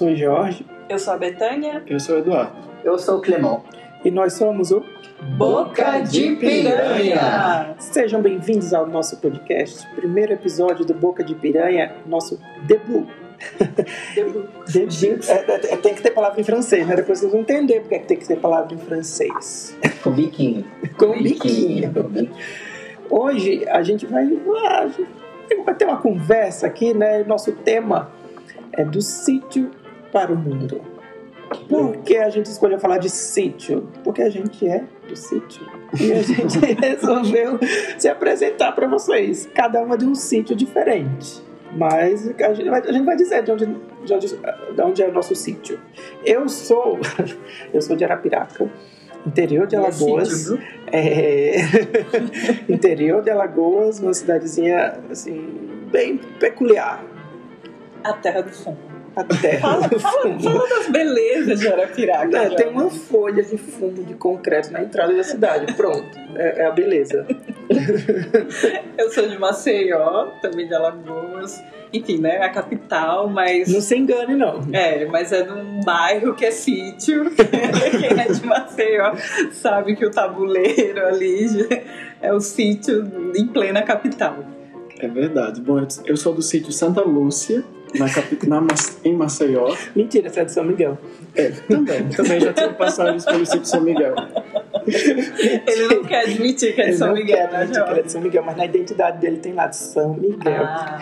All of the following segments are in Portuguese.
Sou o Jorge Eu sou a Betânia. Eu sou o Eduardo. Eu sou o Clemão. e nós somos o. Boca de Piranha. Sejam bem-vindos ao nosso podcast, primeiro episódio do Boca de Piranha, nosso debut. Debut. Debut. É, é, é, tem que ter palavra em francês, né? Depois vocês vão entender porque é que tem que ter palavra em francês. Com biquinho. Com biquinho. Com biquinho. Hoje a gente vai, ah, a gente vai ter uma conversa aqui, né? Nosso tema é do sítio para o mundo. Por que a gente escolheu falar de sítio? Porque a gente é do sítio. E a gente resolveu se apresentar para vocês. Cada uma de um sítio diferente. Mas a gente vai, a gente vai dizer de onde, de, onde, de onde é o nosso sítio. Eu sou, eu sou de Arapiraca, interior de É Alagoas. É... interior de Alagoas, uma cidadezinha assim bem peculiar. A terra do fundo. A terra Fala, do fala, fundo. fala das belezas de Arapiraca. Não, Jorge. tem uma folha de fundo de concreto na entrada da cidade. Pronto, é, é a beleza. Eu sou de Maceió, também de Alagoas. Enfim, né? A capital, mas. Não se engane, não. É, mas é num bairro que é sítio. Quem é de Maceió sabe que o tabuleiro ali é o sítio em plena capital. É verdade. Bom, eu sou do sítio Santa Lúcia, na na em Maceió. Mentira, você é de São Miguel. É, também. Também já tive passagens pelo sítio São Miguel. Ele não quer admitir que é de Ele São não Miguel, quer né, admitir que ele é de São Miguel, mas na identidade dele tem lá de São Miguel. Ah,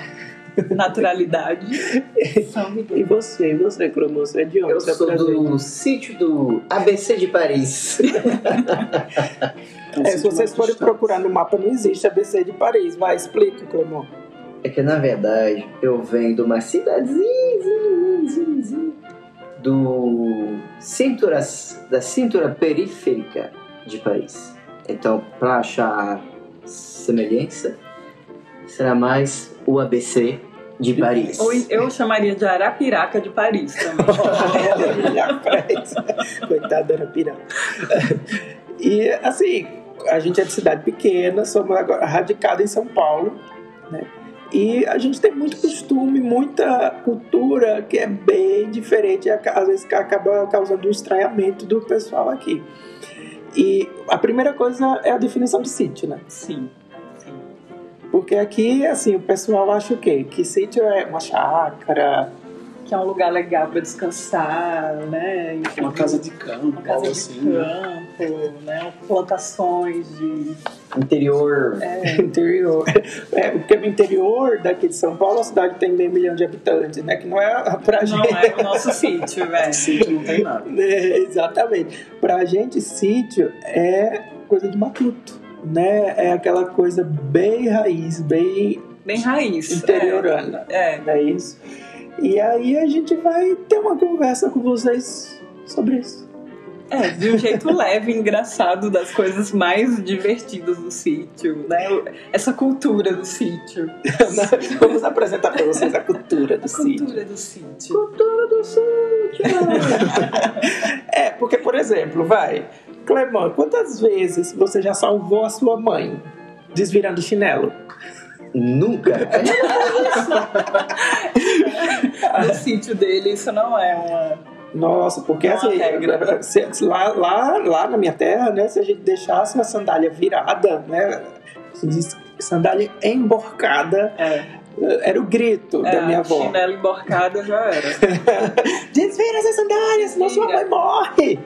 naturalidade. São E você, você, Cromo, você é de onde? Eu é sou do sítio do ABC de Paris. É se vocês forem procurar no mapa, não existe ABC de Paris. Vai, explica, Clemon. É que na verdade eu venho de uma cidadezinha zinha, zinha, zinha, do cintura, da cintura periférica de Paris. Então, para achar semelhança, será mais o ABC de Paris. Ou eu chamaria de Arapiraca de Paris também. Coitada da pirata. E assim, a gente é de cidade pequena, somos agora radicados em São Paulo, né? E a gente tem muito costume, muita cultura que é bem diferente, às vezes acaba causando um estranhamento do pessoal aqui. E a primeira coisa é a definição de sítio, né? Sim, sim. Porque aqui, assim, o pessoal acha o quê? Que sítio é uma chácara, Que é um lugar legal para descansar, né? Enfim, Uma casa de campo, uma casa algo de assim. né? campo, né? Plantações de. Interior. É, interior. É, porque o interior daqui de São Paulo, a cidade tem meio milhão de habitantes, né? Que não é pra não gente. é o nosso sítio, velho. Sítio não tem nada. É, exatamente. Pra gente, sítio é coisa de matuto, né? É aquela coisa bem raiz, bem Bem raiz. interiorana. É, é. Não é isso? E aí a gente vai ter uma conversa com vocês sobre isso. É, de um jeito leve, engraçado, das coisas mais divertidas do sítio, né? Essa cultura do sítio. Vamos apresentar pra vocês a cultura do A sítio. cultura do sítio. Cultura do sítio. é, porque, por exemplo, vai, Clemão, quantas vezes você já salvou a sua mãe desvirando o chinelo? Nunca. No sítio dele, isso não é uma. Nossa, porque Não há assim, regra. se- se lá, lá, lá na minha terra, né, se a gente deixasse uma sandália virada, né, se diz sandália emborcada, É, era o grito da minha avó. Chinelo emborcada já era. Desvira essa sandália, senão sua mãe morre.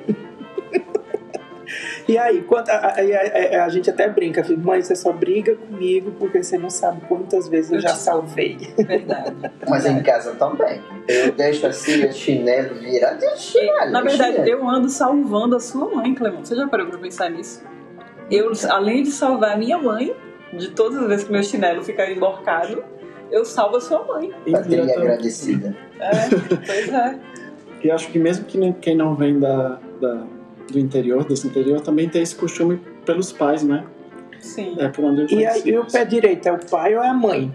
E aí, quando a, a- a- a- a gente até brinca, fica, mãe, você só briga comigo porque você não sabe quantas vezes eu já salvei. Verdade. Mas em casa também. Eu deixo assim o chinelo virado e chinelo. Na verdade, chinelo. eu ando salvando a sua mãe, Clemão. Você já parou pra pensar nisso? Eu, além de salvar a minha mãe, de todas as vezes que meu chinelo fica emborcado, eu salvo a sua mãe. Bateria E, eu- agradecida. É, pois é. e acho que mesmo que quem não vem da, da- do interior, desse interior, também tem esse costume pelos pais, né? Sim. É por onde eu E e o pé direito é o pai ou é a mãe?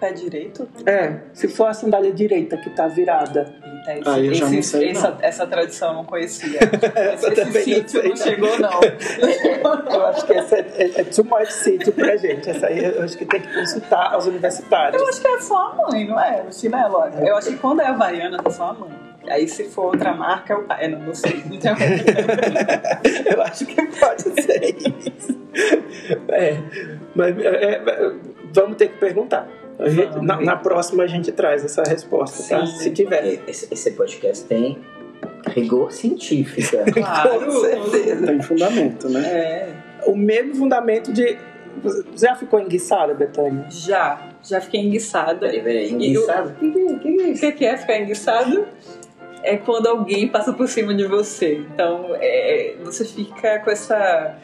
pé direito? É, se for a sandália direita que tá virada. Esse, Ah, eu já não esse- sei, essa, não. essa tradição eu não conhecia. Essa esse também não sítio sei, não não. chegou, não. Eu acho que essa é, é, é too much sítio pra gente. Essa aí eu acho que tem que consultar aos universitários. Eu acho que é só a mãe, não é? O chinelo. olha. Eu acho que quando é havaiana, é só a mãe. Aí se for outra marca, é o pai. É, não, não sei. Tenho Eu acho que pode ser isso. É, mas é, é, vamos ter que perguntar. Gente- na, na próxima a gente traz essa resposta, tá? Sim. Se tiver. Esse, esse podcast tem rigor científico. Claro. Com certeza. Tem fundamento, né? É, O mesmo fundamento de. Você já ficou enguiçada, Betânia? já. Já fiquei enguiçada. Peraí, peraí, E o- que, que, que é que que é ficar enguiçado? É quando alguém passa por cima de você. Então, é, você fica com essa.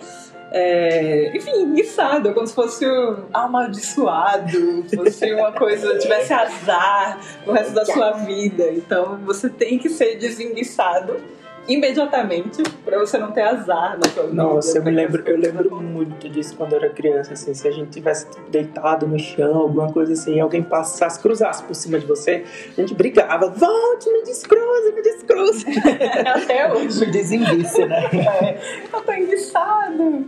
é, enfim, enguiçado, como se fosse um amaldiçoado, fosse uma coisa, tivesse azar no resto da sua vida. Então, você tem que ser desenguiçado imediatamente pra você não ter azar na sua vida. Nossa, eu me lembro, eu lembro muito disso quando eu era criança, assim, se a gente tivesse deitado no chão, alguma coisa assim, e alguém passasse, cruzasse por cima de você, a gente brigava, volte, me descruze, me descruze. Até hoje. me desenguice, né? É, eu tô enguiçado.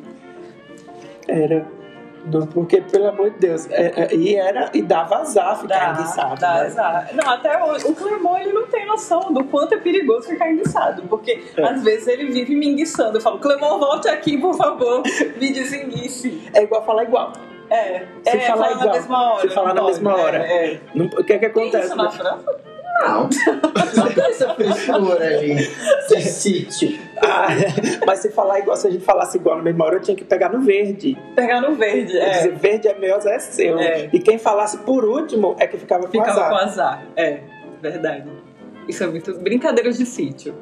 Era. Do- Porque, pelo amor de Deus, é- é- e era, e dava azar ficar enguiçado, dá né? azar. Não, até hoje, o Clemon ele não tem noção do quanto é perigoso ficar enguiçado. Porque É. às vezes ele vive me enguiçando. Eu falo, Clemon, volte aqui, por favor, me desenguice. É igual falar igual. É, Se é falar na igual. mesma hora. Se falar na pode. mesma hora. É, é. O que é que Tem acontece? isso na França? Não. Não tem essa frescura ali de sítio. Ah, mas se falar igual, se a gente falasse igual na mesma hora, eu tinha que pegar no verde. Pegar no verde. Quer É. dizer, verde é meu, é seu. É. E quem falasse por último é que ficava com Ficava azar. com azar. É, verdade. Isso é muito. Brincadeiras de sítio.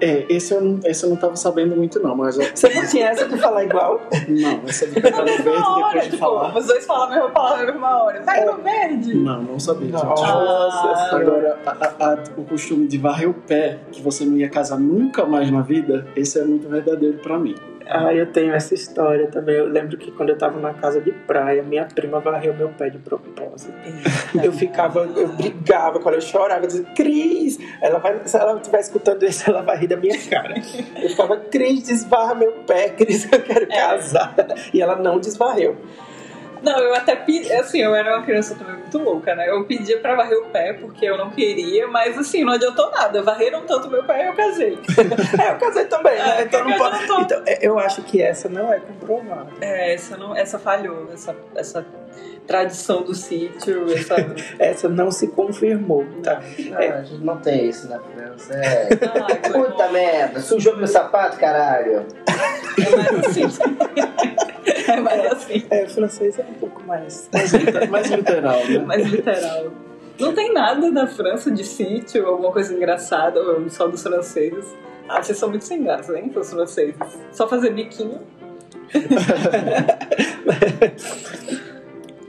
É, esse eu, não, esse eu não tava sabendo muito, não, mas eu, Você não tinha essa de falar igual? não, essa de pegar no verde hora, depois de tipo, falar. os dois falam a mesma palavra na mesma hora. Pega no verde. Não, não sabia. gente. Nossa Ah. Agora, a- a- a- o costume de varrer o pé, que você não ia casar nunca mais na vida, esse é muito verdadeiro pra mim. Ah, eu tenho essa história também. Eu lembro que quando eu tava na casa de praia, minha prima varreu meu pé de propósito. Eu ficava, eu brigava com ela, eu chorava, eu dizia, Cris, ela vai, se ela estiver escutando isso, ela vai rir da minha cara. Eu ficava, Cris, desvarra meu pé, Cris, eu quero casar. E ela não desvarreu. Não, eu até pedi, assim, eu era uma criança também muito louca, né? Eu pedia pra varrer o pé porque eu não queria, mas assim, não adiantou nada. Varreram tanto meu pé e eu casei. É, eu casei também, né? É, Então, não pode... tô- então, é, eu acho que essa não é comprovada. É, essa, não, essa falhou, essa, essa tradição do sítio, essa. Essa não se confirmou, tá? Não, a gente não tem isso na França. É. Foi Puta merda, sujou meu sapato, caralho. É mais assim. É mais assim, É, o francês é um pouco mais... Mais, liter- mais literal, né? mais literal. Não tem nada da França de sítio, alguma coisa engraçada, só dos franceses. Ah, vocês são muito sem graça, hein, os franceses. Só fazer biquinho.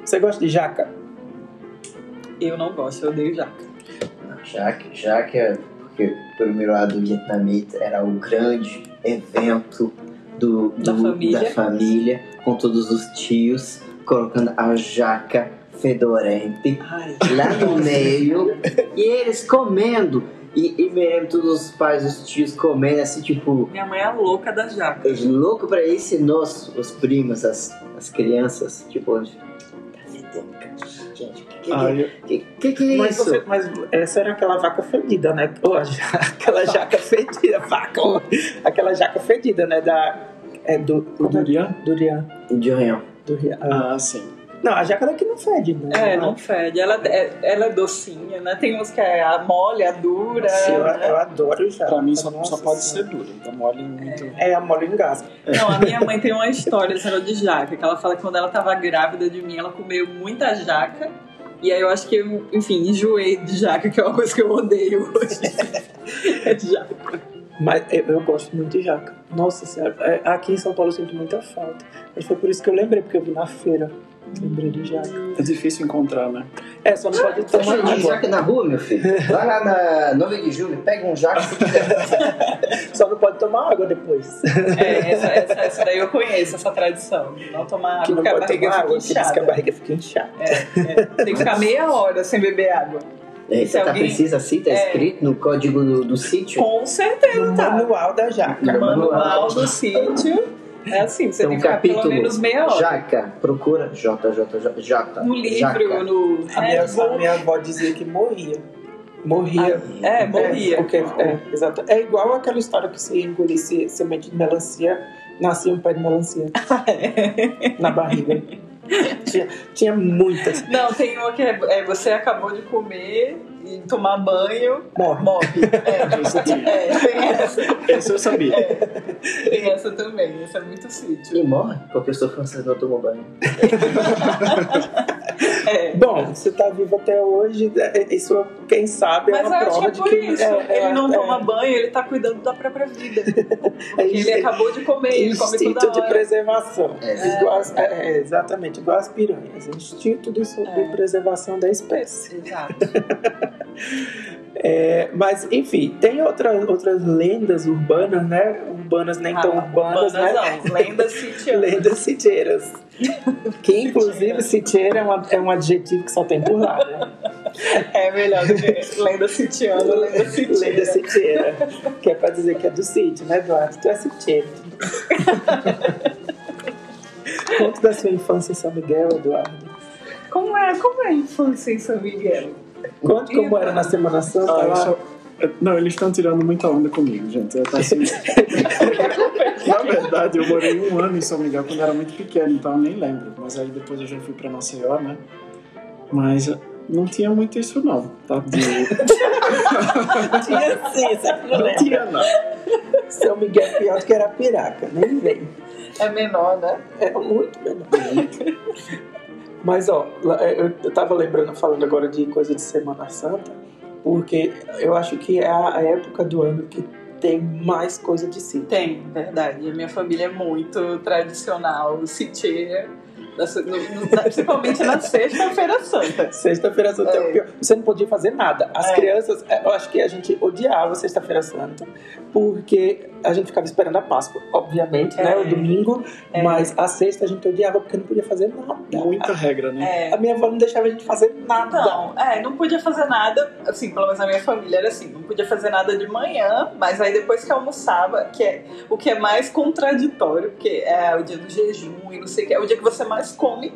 Você gosta de jaca? Eu não gosto, eu odeio jaca. Já que é porque por meu lado vietnamita era o grande evento do, Da do- família. da família, com todos os tios, colocando a jaca fedorente Ai, lá no meio e eles comendo. E, e lembro todos os pais, os tios comendo assim, tipo, minha mãe é louca das jacas. louco pra isso, e nós, os primos, as, as crianças, tipo, tá que, que, eu- que, que, que é Mas, isso? você, mas essa era aquela vaca fedida, né? Aquela jaca fedida, vaca, aquela jaca fedida, né? Da, é, do, do, Durian? Durian. Durian. Durian. Ah. Ah, sim. Não, a jaca daqui não fede, né? É, não fede. Ela é, ela é docinha, né? Tem uns que é a mole, a dura. Nossa, eu, né? eu adoro jaca. Pra mim só, Nossa só pode Senhora. ser duro, então mole muito. É, a mole engasga. Não, a minha mãe tem uma história negócio de jaca, que ela fala que quando ela tava grávida de mim, ela comeu muita jaca. E aí eu acho que eu, enfim, enjoei de jaca, que é uma coisa que eu odeio hoje. é de jaca. Mas eu, eu gosto muito de jaca. Nossa senhora, é, aqui em São Paulo eu sinto muita falta. Mas foi por isso que eu lembrei, porque eu vi na feira. Lembrei de jaca. É difícil encontrar, né? É, só não pode tomar água. jaca na rua, meu filho. Vai lá na 9 de julho, pega um jaca se quiser. Só não pode tomar água depois. É, essa, essa, essa daí eu conheço, essa tradição. Não tomar que água, não porque a pode barriga tomar água, fica diz que a inchada. barriga fica inchada. É, é. Tem que ficar meia hora sem beber água. É, Se tá alguém- precisa assim, tá É. escrito no código do, do sítio. Com certeza, No tá. manual da jaca. No Manual manual. do sítio. É assim, você Tem tem um que ficar pelo capítulo, menos meia hora. Jaca, procura J, J, J, J. Um livro, jaca. no A minha, Bull. a minha avó dizia que morria. Morria. É, morria. É, porque, é, exato. É igual aquela história que se engolisse semente de melancia, nascia um pé de melancia na barriga. tinha, tinha muitas. Não, tem uma que é, é você acabou de comer e tomar banho, Morre. morre. É, Isso aqui. é, tem essa. Esse eu sabia. Tem essa também, essa é muito sítio. E morre, porque eu sou francês não tomo banho. É. Bom, você tá vivo até hoje, é, isso, quem sabe, é Mas uma prova é de por que. isso. é, é, ele não é, toma banho, ele tá cuidando da própria vida. é Porque ele é acabou de comer, ele come instinto toda de hora. preservação. É. Igual as- é, é, exatamente, igual as piranhas. Instinto de, de É. preservação da espécie. Exato. É, mas, enfim, tem outras, outras lendas urbanas, né? Urbanas nem tão Ah, urbanas, né? não, lendas sitianas. Lendas sitieiras. Que, inclusive, sitieira é, uma- é um adjetivo que só tem por lá, né? É melhor do que lenda sitiana, lenda sitiana. Lenda sitieira. Que é pra dizer que é do sítio, né, Eduardo? Tu é sitieiro. Conta da sua infância em São Miguel, Eduardo. Como é, como é a infância em São Miguel? Conta como era na Semana Santa Ah, lá. só- Não, eles estão tirando muita onda comigo, gente. Tá assim... Na verdade, eu morei um ano em São Miguel quando eu era muito pequeno, então eu nem lembro. Mas aí depois eu já fui pra Maceió, né? Mas não tinha muito isso não, tá? De... Tinha sim, sempre não Não lembro. tinha não. São Miguel é pior que era piraca, nem vem. É menor, né? É muito menor. Mas, ó, é, eu, tava lembrando, falando agora de coisa de Semana Santa, porque eu acho que é a, época do ano que tem mais coisa de sítio. Tem, verdade. A minha família é muito tradicional, sitieira. na- Principalmente na sexta-feira santa. Sexta-feira Santa é. É. o pior. Você não podia fazer nada. As É. crianças, é, eu acho que a gente odiava Sexta-feira Santa, porque a gente ficava esperando a Páscoa, obviamente, né? É. O domingo, É. mas a sexta a gente odiava porque não podia fazer nada. Muita regra, né? É. A minha avó não deixava a gente fazer nada. Não, é, não podia fazer nada, assim, pelo menos na minha família era assim, não podia fazer nada de manhã, mas aí depois que almoçava, que é o que é mais contraditório, porque é o dia do jejum e não sei o que, é o dia que você mais come,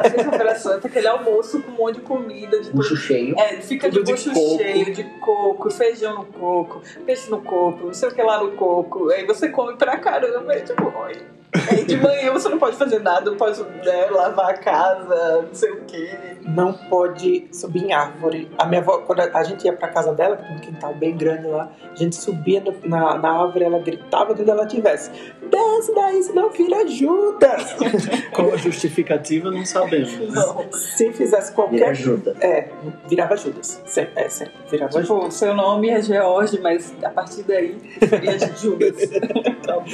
a sexta-feira santa, aquele almoço com um monte de comida, de Bucho cheio. É, fica Tudo de de bucho coco. cheio, de coco, feijão no coco, peixe no coco, não sei o que lá no coco. Aí você come pra caramba, e tipo, olha. Aí de manhã você não pode fazer nada, não pode né, lavar a casa, não sei o que. não pode subir em árvore. A minha avó, quando a gente ia pra casa dela, que tem um quintal bem grande lá, a gente subia no- na, na árvore, ela gritava onde ela estivesse. Desce daí, senão filho ajuda. Qual a justificativa, não sabemos. Não. Se fizesse qualquer... ajuda. É, virava Judas. Sempre, é, sempre virava Judas. Tipo, seu nome é George, mas a partir daí seria de Judas. tá bom.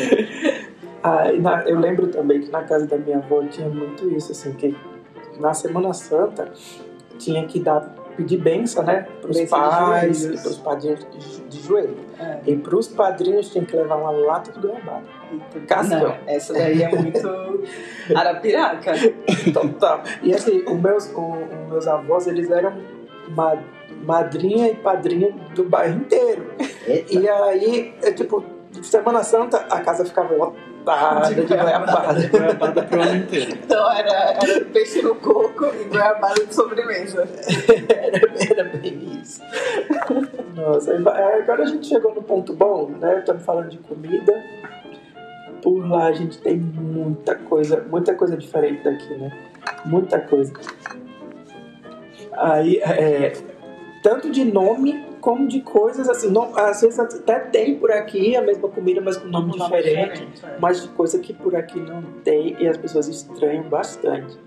Ah, na- eu lembro também que na casa da minha avó tinha muito isso, assim, que na Semana Santa tinha que dar, pedir benção, né? Pros Bênção de pais e joelhos. pros padrinhos de, de joelho. É. E pros padrinhos tinha que levar uma lata de goiabada. Cascão. Essa daí é muito arapiraca. Total. E assim, os meus, os meus avós, eles eram ma- madrinha e padrinho do bairro inteiro. Eita. E aí, é, tipo, Semana Santa, a casa ficava lotada de De goiabada. goiabada. Goiabada pro ano inteiro. Então era, era peixe no coco e goiabada de sobremesa. Era, era bem isso. Nossa, agora a gente chegou no ponto bom, né? Estamos falando de comida. Por lá a gente tem muita coisa, muita coisa diferente daqui, né? Muita coisa. Aí, é, tanto de nome como de coisas assim. Não, às vezes até tem por aqui a mesma comida, mas com nome Um nome diferente. é. Mas de coisa que por aqui não tem e as pessoas estranham bastante.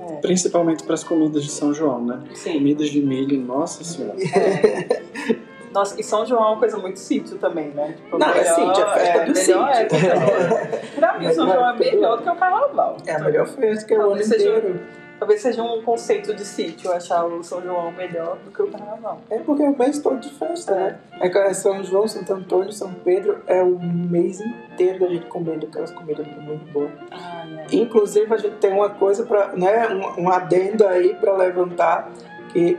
É. Principalmente para as comidas de São João, né? Sim. Comidas de milho, nossa senhora. Nossa, e São João é uma coisa muito sítio também, né? Tipo, Não, é sítio, é festa do melhor sítio. época. Pra mim, o São Melhor João é do melhor do que o carnaval. É a melhor festa que é o ano inteiro. Talvez seja um conceito de sítio achar o São João melhor do que o carnaval. É porque é o mês todo de festa, né? É que é São João, Santo Antônio, São Pedro, é o mês inteiro da gente comendo aquelas comidas muito boas. Ah, é. Inclusive, a gente tem uma coisa para, né, um, um adendo aí para levantar que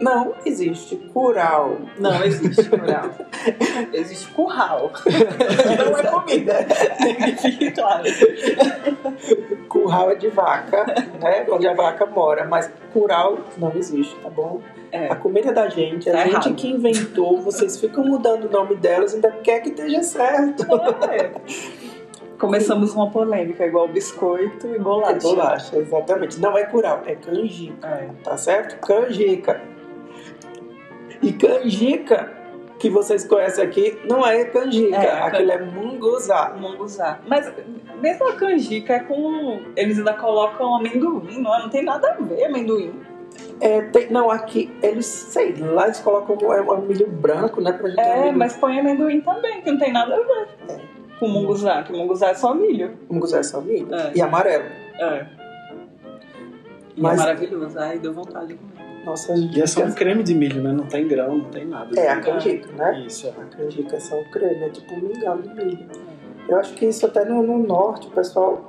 não existe curau. Não existe curral. existe curral. Não é comida. Fique claro. Curral é de vaca, né? Onde a vaca mora, mas curau não existe, tá bom? É. A comida da gente, a Tá gente errado. que inventou, vocês ficam mudando o nome delas, ainda quer que esteja certo. É. Começamos uma polêmica, igual biscoito e bolacha. É bolacha, exatamente. Não é curau, é canjica. É. tá certo? Canjica. E canjica, que vocês conhecem aqui, não é canjica, É, aquilo é munguzá. Munguzá. Mas mesmo a canjica é com. Eles ainda colocam amendoim, não é? Não tem nada a ver amendoim. É, tem- não, aqui, eles, sei lá, eles colocam é, um milho branco, né, pra gente É, mas põe amendoim também, que não tem nada a ver. Com munguzá, que munguzá é só milho. Munguzá é só milho. É. E amarelo. É. E Mas- é maravilhoso. Ai, deu vontade de. Nossa, E é só um creme de milho, né? Não tem grão, não tem nada. É, a canjica, né? Isso, é. A canjica é só o creme, é tipo um mingau de milho. Eu acho que isso até no, no norte, o pessoal...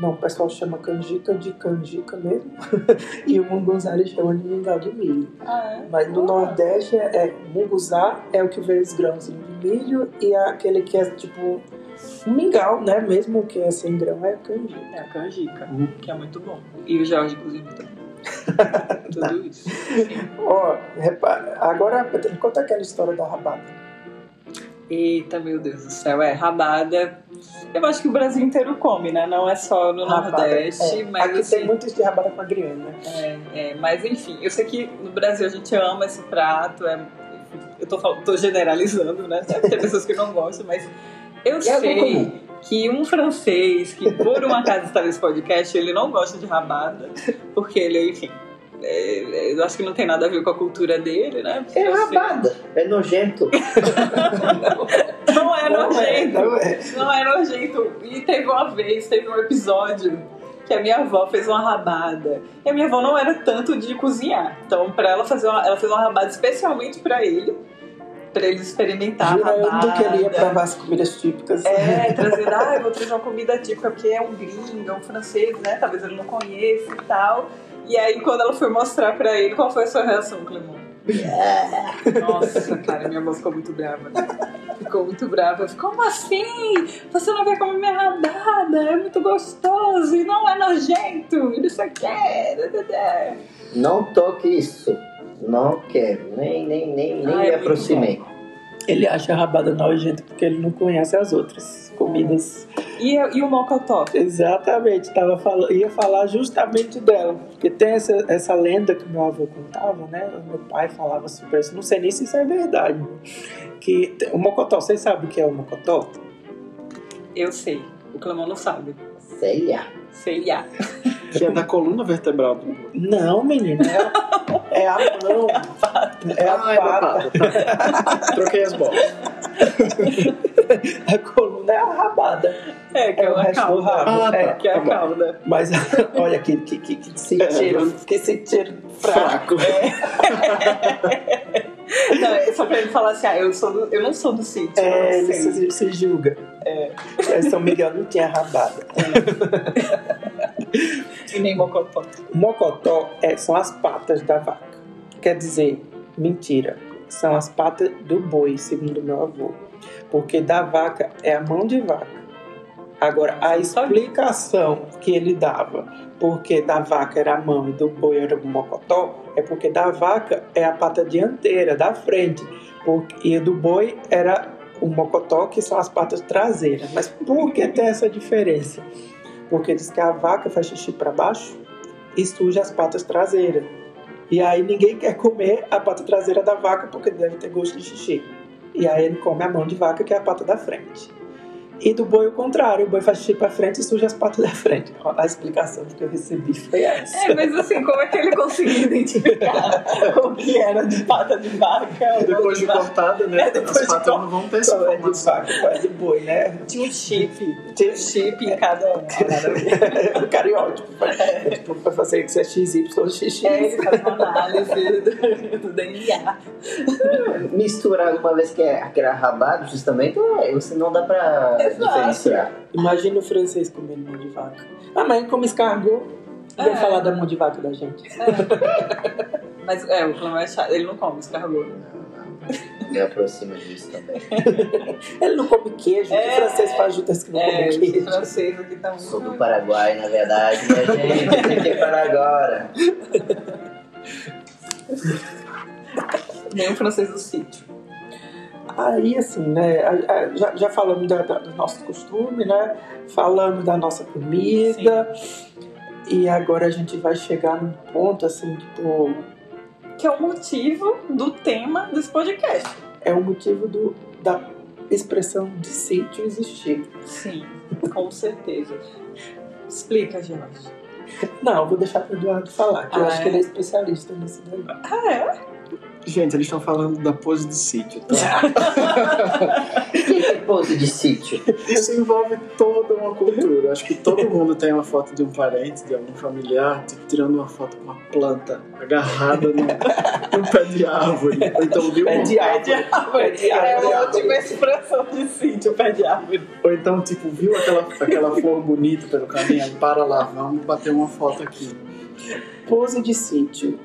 Não, o pessoal chama canjica de canjica mesmo. e o munguzá eles chamam de mingau de milho. Ah, é? Mas no Nordeste é, é munguzá é o que vem os grãos de milho e aquele que é tipo um mingau, né? Mesmo que é sem grão é canjica. É a canjica, Uhum. que é muito bom. E o Jorge cozinha também. Tudo isso. Sim. Ó, repara, agora conta aquela história da rabada. Eita, meu Deus do céu. É, rabada. Eu acho que o Brasil inteiro come, né? Não é só no Rabada, Nordeste, é. mas Aqui assim, tem muitos de rabada com agriana, né? É, é, mas enfim, eu sei que no Brasil a gente ama esse prato, é, eu tô, tô generalizando, né? Ter pessoas que não gostam, mas eu É sei que um francês que por um acaso está nesse podcast, ele não gosta de rabada, porque ele, enfim, é, eu acho que não tem nada a ver com a cultura dele, né? É Eu sei- rabada, é nojento. Não é nojento. não é. Não é nojento. E teve uma vez, teve um episódio que a minha avó fez uma rabada. E a minha avó não era tanto de cozinhar. Então, pra ela fazer uma, ela fez uma rabada especialmente pra ele, pra ele experimentar Jurando que ele ia provar as comidas típicas. É, trazendo, ah, eu vou trazer uma comida típica porque é um gringo, é um francês, né? Talvez ele não conheça e tal. E aí, quando ela foi mostrar pra ele, qual foi a sua reação, Clemon? Nossa, cara, minha avó ficou muito brava. Ficou muito brava. Ficou, Como assim? Você não vai comer minha rabada? É muito gostoso e não é nojento. E não sei o quê. Não toque isso. Não quero, nem, nem, nem, nem Ah, me é aproximei. Ele acha a rabada nojenta porque ele não conhece as outras comidas. E, e o mocotó? Exatamente, tava falando, ia falar justamente dela. Porque tem essa, essa lenda que meu avô contava, né? O meu pai falava super isso. Não sei nem se isso é verdade. Que o mocotó, vocês sabem o que é o mocotó? Eu sei. O Clemon não sabe. Sei lá. Sei lá. Que é da coluna vertebral do boi. Não, menino, é, é a mão. É a Ah, é da pata. pata, tá. Troquei as bolas. A coluna é a rabada. É, que é, É o resto do cauda. rabo. Ah, tá. é. Que é a Tá cauda. Mas olha que, que, que, que sentido, que sentido fraco. Fraco. Não, é só pra ele falar assim, ah, eu, sou do, eu não sou do sítio. É, se julga. É. São Miguel não tinha rabada. E nem mocotó. Mocotó é, são as patas da vaca. Quer dizer, mentira. São as patas do boi, segundo meu avô. Porque da vaca é a mão de vaca. Agora, a explicação que ele dava, porque da vaca era a mão e do boi era o mocotó, é porque da vaca é a pata dianteira, da frente. Porque, e do boi era o mocotó, que são as patas traseiras. Mas por que tem essa diferença? Porque diz que a vaca faz xixi para baixo e suja as patas traseiras. E aí ninguém quer comer a pata traseira da vaca porque deve ter gosto de xixi. E aí ele come a mão de vaca, que é a pata da frente. E do boi o contrário, o boi faz xixi pra frente e suja as patas da frente. A explicação que eu recebi foi essa. É, mas assim, como é que ele conseguiu identificar o que era de pata de vaca? ou Depois de de cortada, né? É, depois as de patas não vão ter essa é de vaca, é de boi, né? Tinha um chip, tinha um chip em cada um. o cariótipo. É, tipo, pra fazer que você é XY, XX. É, ele faz uma análise do, do DNA. Misturar uma vez que é aquele rabado, justamente, é, você não dá pra Exato. Imagina o francês comendo mão de vaca. Ah, mas como escargot, vai É. falar da mão de vaca da gente. Mas é, o Flamengo é chato, ele não come escargot. Me aproxima disso também. Ele não come queijo, É. o francês faz juntas que não É, come queijo. franceses aqui estão Sou do muito... Paraguai, na verdade, minha gente. Tem que para agora. Nem o francês do sítio. Aí, assim, né, já, já falamos da, da- do nosso costume, né? Falamos da nossa comida. E agora a gente vai chegar num ponto, assim, tipo, Que é o motivo do tema desse podcast. é o motivo do, da expressão de sítio existir. Sim, com certeza. Explica, Jorge. Não, eu vou deixar para o Eduardo falar, que eu Ah, acho é? que ele é especialista nisso daí. Ah, é? Gente, eles estão falando da pose de sítio, tá? O que é pose de sítio? Isso envolve toda uma cultura. Acho que todo mundo tem uma foto de um parente, de algum familiar, tipo, tirando uma foto com uma planta agarrada num, num pé de árvore. Então viu Pé de árvore. Pé de É árvore. uma ótima expressão de sítio, pé de árvore. Ou então, tipo, viu aquela, aquela flor bonita pelo caminho, para lá, vamos bater uma foto aqui. Pose de sítio.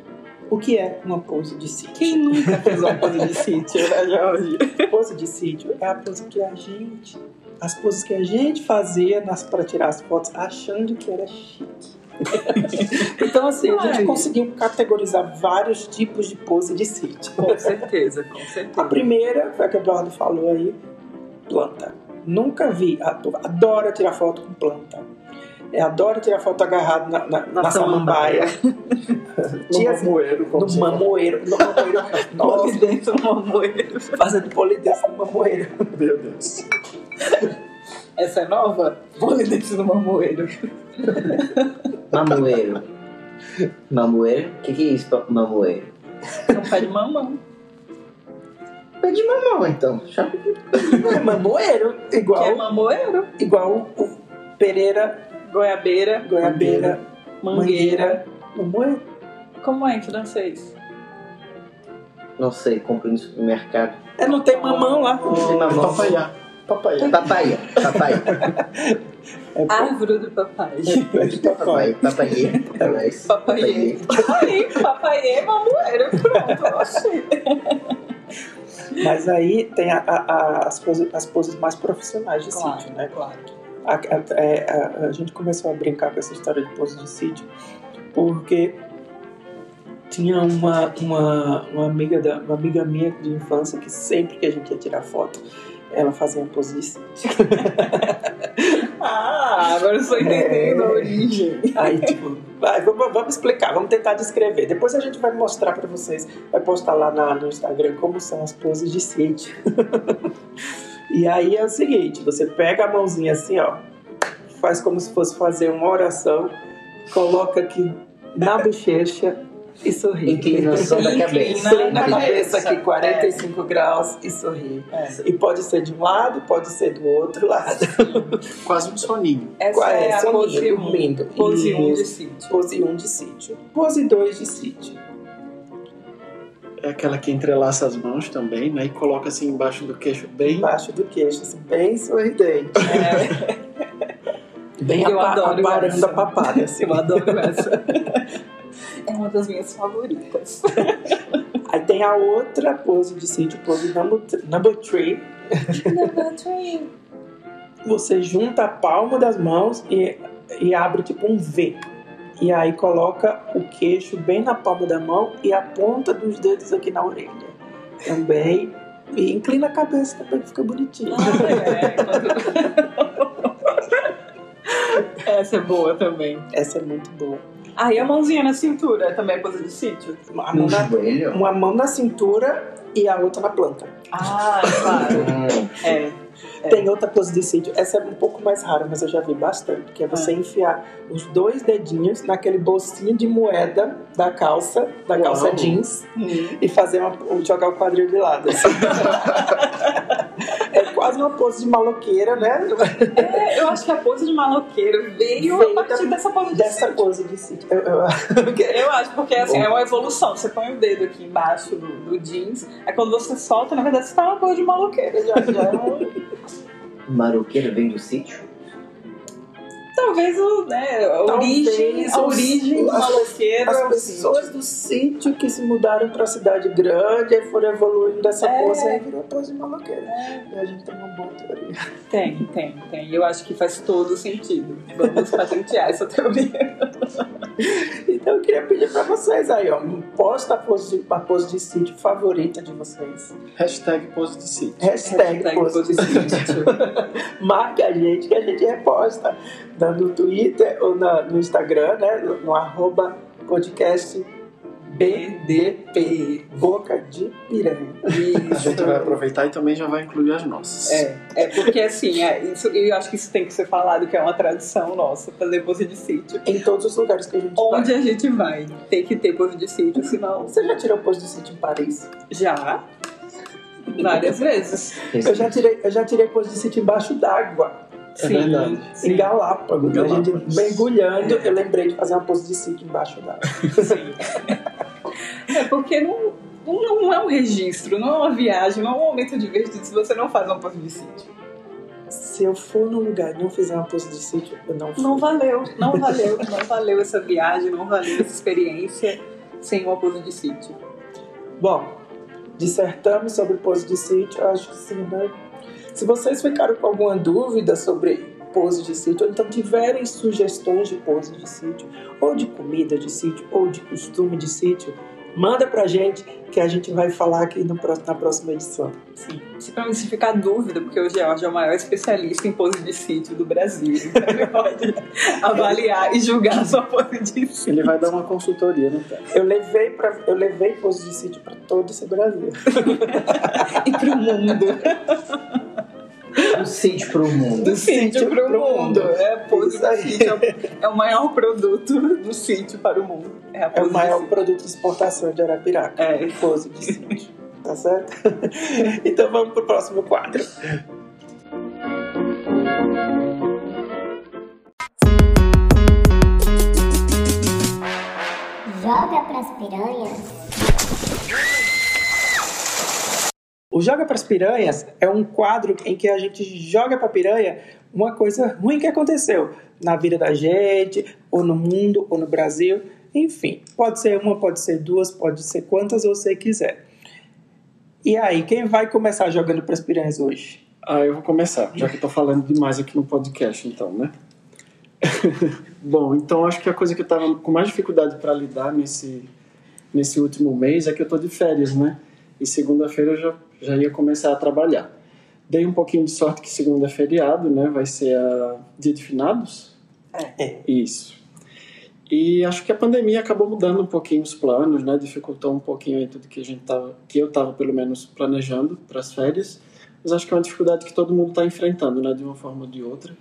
O que é uma pose de sítio? Quem nunca fez uma pose de sítio, né, Jorge? Pose de sítio é a pose que a gente. As poses que a gente fazia nas, para tirar as fotos achando que era chique. então, assim, a gente conseguiu categorizar vários tipos de pose de sítio. Com certeza, com A certeza. primeira foi a que o Eduardo falou aí: planta. Nunca vi. Adora tirar foto com planta. É, adora tirar foto agarrado na, na, na, Na samambaia. No Tia- mamoeiro, No mamoeiro. No mamoeiro. Dentro do mamoeiro. fazendo polidense no mamoeiro. Meu Deus. Essa é nova? Pose dentro do mamoeiro. Mamoeiro. Mamoeiro? O que, que é isso, mamoeiro? É um pé de mamão. Pé de mamão, então. É mamoeiro. Que é Igual, mamoeiro. igual o Pereira, Goiabeira, goiabeira, mangueira. mamoeiro. Como é em francês? Não sei, comprei no supermercado. É, não tem mamão lá. Não tem mamão. Papaiá. Papaiá. Papaya, papaya. É Árvore do papai. é de papai. Papaiê. Aí, papaiê, mamoeiro. Pronto, achei. Mas aí tem a- a- a- as, poses, as poses mais profissionais de Claro, sítio, né? claro. A, a- é, a- a gente começou a brincar com essa história de pose de sítio porque tinha uma, uma, uma, amiga da, uma amiga minha de infância que sempre que a gente ia tirar foto, ela fazia uma pose de sítio. Ah, agora eu estou entendendo a origem. Aí, tipo, vai, vamos, vamos explicar, vamos tentar descrever. Depois a gente vai mostrar pra vocês, vai postar lá na- no Instagram como são as poses de sítio. e aí é o seguinte: você pega a mãozinha assim, ó, faz como se fosse fazer uma oração, coloca aqui na bochecha e sorri. Inclinação da Inclina. cabeça. Inclina a Na cabeça aqui 45 graus e sorri. É. E pode ser de um lado, pode ser do outro lado. Quase um soninho. Essa Qual é, a pose 1. dormindo. Pose 1 de Isso. sítio. Pose 1 de sítio. Pose 2 de sítio. É aquela que entrelaça as mãos também, né? E coloca assim embaixo do queixo bem. Embaixo do queixo, assim, bem sorridente. É, Bem Eu adoro aparando essa. a papada, assim. eu adoro essa. É uma das minhas favoritas. Aí tem a outra pose de sítio, pose number, number three. Você junta a palma das mãos e, e abre tipo um V. E aí coloca o queixo bem na palma da mão e a ponta dos dedos aqui na orelha. Também. E inclina a cabeça também, fica bonitinho. Ah, é. Essa é boa também. Essa é muito boa. Aí a mãozinha na cintura também é pose de sítio? Uma mão na, uma mão na cintura e a outra na planta. Ah, claro. Hum, É. É. Tem outra pose de sítio, essa é um pouco mais rara, mas eu já vi bastante, que é você enfiar os dois dedinhos naquele bolsinho de moeda da calça, da Uau. calça jeans, Hum. e fazer uma, jogar o quadril de lado. assim. quase uma pose de maloqueira, né? É, eu acho que a pose de maloqueiro veio, Veio a partir da- dessa pose de Dessa sítio. pose de sítio. Eu, eu- Eu acho, porque assim, é uma evolução. Você põe o dedo aqui embaixo do, do jeans, aí quando você solta, na verdade você tá uma pose de maloqueira. Já, já é um- Maroqueira vem do sítio? Talvez o, né, a Talvez origem, a os- origem do as- maloqueiro é As o pessoas do sítio que se mudaram pra cidade grande e foram evoluindo dessa É. pose aí virou pose maloqueira. E a gente tem uma boa teoria. Tem, tem, tem. Eu acho que faz todo sentido. Vamos patentear essa teoria. Então eu queria pedir pra vocês aí, ó. Posta a pose de, a pose de sítio favorita de vocês. Hashtag pose de sítio. Hashtag, Hashtag pose de pose de sítio. Marque a gente que a gente reposta. No Twitter ou na- no Instagram, né? No, no arroba podcast BDP. Boca de piranha. A gente vai Isso. aproveitar e também já vai incluir as nossas. É, é porque assim, é, isso, eu acho que isso tem que ser falado, que é uma tradição nossa, fazer pose de sítio. Em todos os lugares que a gente Onde vai. a gente vai, tem que ter pose de sítio, senão Você já tirou pose de sítio em Paris? já. Várias vezes. Eu já tirei, eu já tirei pose de sítio embaixo d'água. É verdade. Em Galápagos. A gente Galápagos. mergulhando, eu lembrei de fazer uma pose de sítio embaixo d'água. Sim. É porque não, não, não é um registro, não é uma viagem, não é um momento divertido se você não faz uma pose de sítio. Se eu for num lugar e não fizer uma pose de sítio, eu não fui. Não valeu, não valeu, não valeu essa viagem, não valeu essa experiência sem uma pose de sítio. Bom, dissertamos sobre pose de sítio, eu acho que sim, né? Se vocês ficaram com alguma dúvida sobre pose de sítio, ou então tiverem sugestões de pose de sítio, ou de comida de sítio, ou de costume de sítio, manda pra gente que a gente vai falar aqui no na próxima edição. Sim. Se pra mim se ficar dúvida, porque o George é o maior especialista em pose de sítio do Brasil, então ele pode avaliar e julgar a sua pose de sítio. Ele vai dar uma consultoria, né, Té? Eu levei, pra, eu levei pose de sítio pra todo esse Brasil. E pro mundo. Do sítio pro mundo. Do sítio pro mundo. É a pose do aí. sítio. é o- É o maior produto do sítio para o mundo. É a É o maior do produto de exportação de Arapiraca. É. Pose de sítio. Tá certo? então vamos pro próximo quadro. Joga pras piranhas. O Joga pras Piranhas é um quadro em que a gente joga pra piranha uma coisa ruim que aconteceu na vida da gente, ou no mundo, ou no Brasil. Enfim, pode ser uma, pode ser duas, pode ser quantas você quiser. E aí, quem vai começar jogando pras piranhas hoje? Ah, eu vou começar, já que eu tô falando demais aqui no podcast, então, né? Bom, então acho que a coisa que eu tava com mais dificuldade para lidar nesse, nesse último mês é que eu tô de férias, né? E segunda-feira eu já, já ia começar a trabalhar. Dei um pouquinho de sorte que segunda é feriado, né? Vai ser a dia de finados? É. Isso. E acho que a pandemia acabou mudando um pouquinho os planos, né? Dificultou um pouquinho aí tudo que a gente tava, que eu tava pelo menos planejando para as férias. Mas acho que é uma dificuldade que todo mundo está enfrentando, né? De uma forma ou de outra.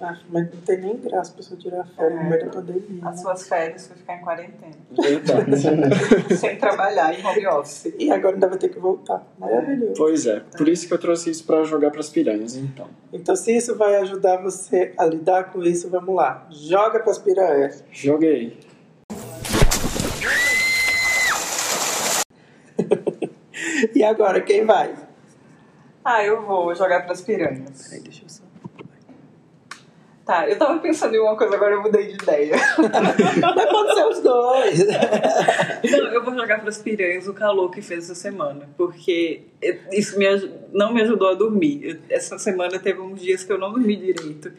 Ah, mas não tem nem graça a pessoa tirar férias no meio da pandemia. As né? suas férias foi ficar em quarentena. Verdade. sem trabalhar em home office. E agora ainda vai ter que voltar. Maravilhoso. pois é. Por isso que eu trouxe isso para jogar para as piranhas, então. Então, se isso vai ajudar você a lidar com isso, vamos lá. Joga pras piranhas. Joguei. E agora, quem vai? Ah, eu vou jogar pras piranhas. Peraí, deixa eu só. Tá, eu tava pensando em uma coisa, agora eu mudei de ideia. Mas pode ser os dois. Não, eu vou jogar pras piranhas o calor que fez essa semana. Porque isso me, não me ajudou a dormir. Essa semana teve uns dias que eu não dormi direito.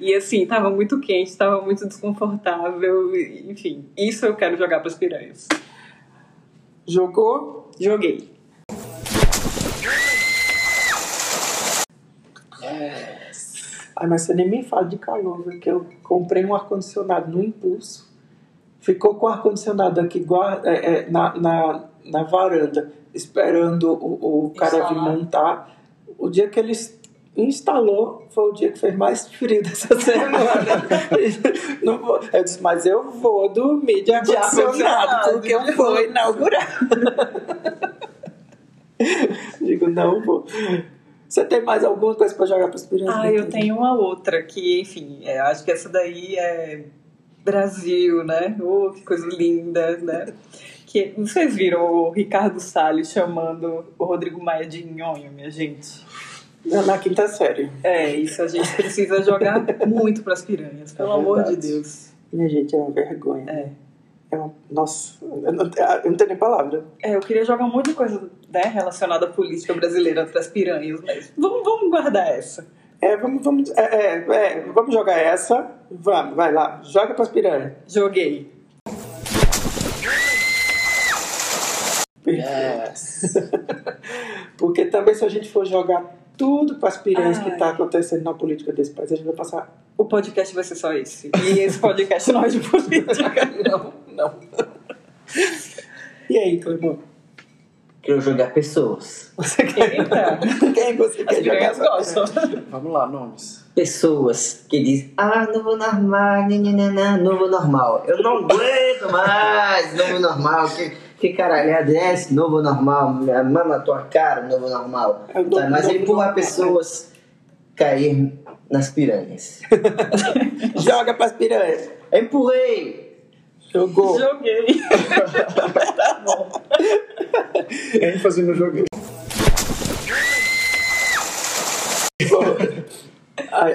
E assim, tava muito quente, tava muito desconfortável. Enfim, isso eu quero jogar pras piranhas. Jogou? Joguei. Ai, mas você nem me fala de calor, viu? Que eu comprei um ar-condicionado no impulso. Ficou com o ar-condicionado aqui igual, é, é, na, na, na varanda, esperando o, o cara vir montar. O dia que eles instalou, foi o dia que fez mais frio dessa semana. Não vou, eu disse, mas eu vou dormir de ar-condicionado, ar-condicionado, porque eu vou inaugurar. Digo, não vou. Você tem mais alguma coisa pra jogar pros piranhas? Ah, eu tenho uma outra que, enfim, é, acho que essa daí é Brasil, né? Oh, que coisa linda, né? Que, vocês viram o Ricardo Salles chamando o Rodrigo Maia de nhonho, minha gente? Na, quinta série. É, isso a gente precisa jogar muito pras piranhas, pelo É amor de. Deus. Minha gente, é uma vergonha. É. É uma, nossa, eu não, eu não tenho nem palavra. É, eu queria jogar um monte de coisa né, relacionada à política brasileira pras piranhas, mas vamos, vamos guardar essa. É, vamos, vamos, é, é, é, vamos jogar essa. Vamos, vai lá, joga pras piranhas. Joguei. Yes. Porque também se a gente for jogar tudo pras piranhas que Ai. tá acontecendo na política desse país, a gente vai passar. O podcast vai ser só esse. E esse podcast não é de política. Não, não. E aí, Clemão? Quero jogar pessoas. Você quer. Eita! Quem você As quer jogar? piranhas gostam. Vamos lá, nomes. Pessoas que dizem, ah, novo normal, nananana, novo normal. Eu não aguento mais novo normal. Que, que caralhada é esse novo normal? Mama tua cara, novo normal. É Tá, mas empurrar normal. pessoas cair nas piranhas. Joga pras piranhas. Empurrei! Jogou. Joguei. tá bom. ênfase no jogo.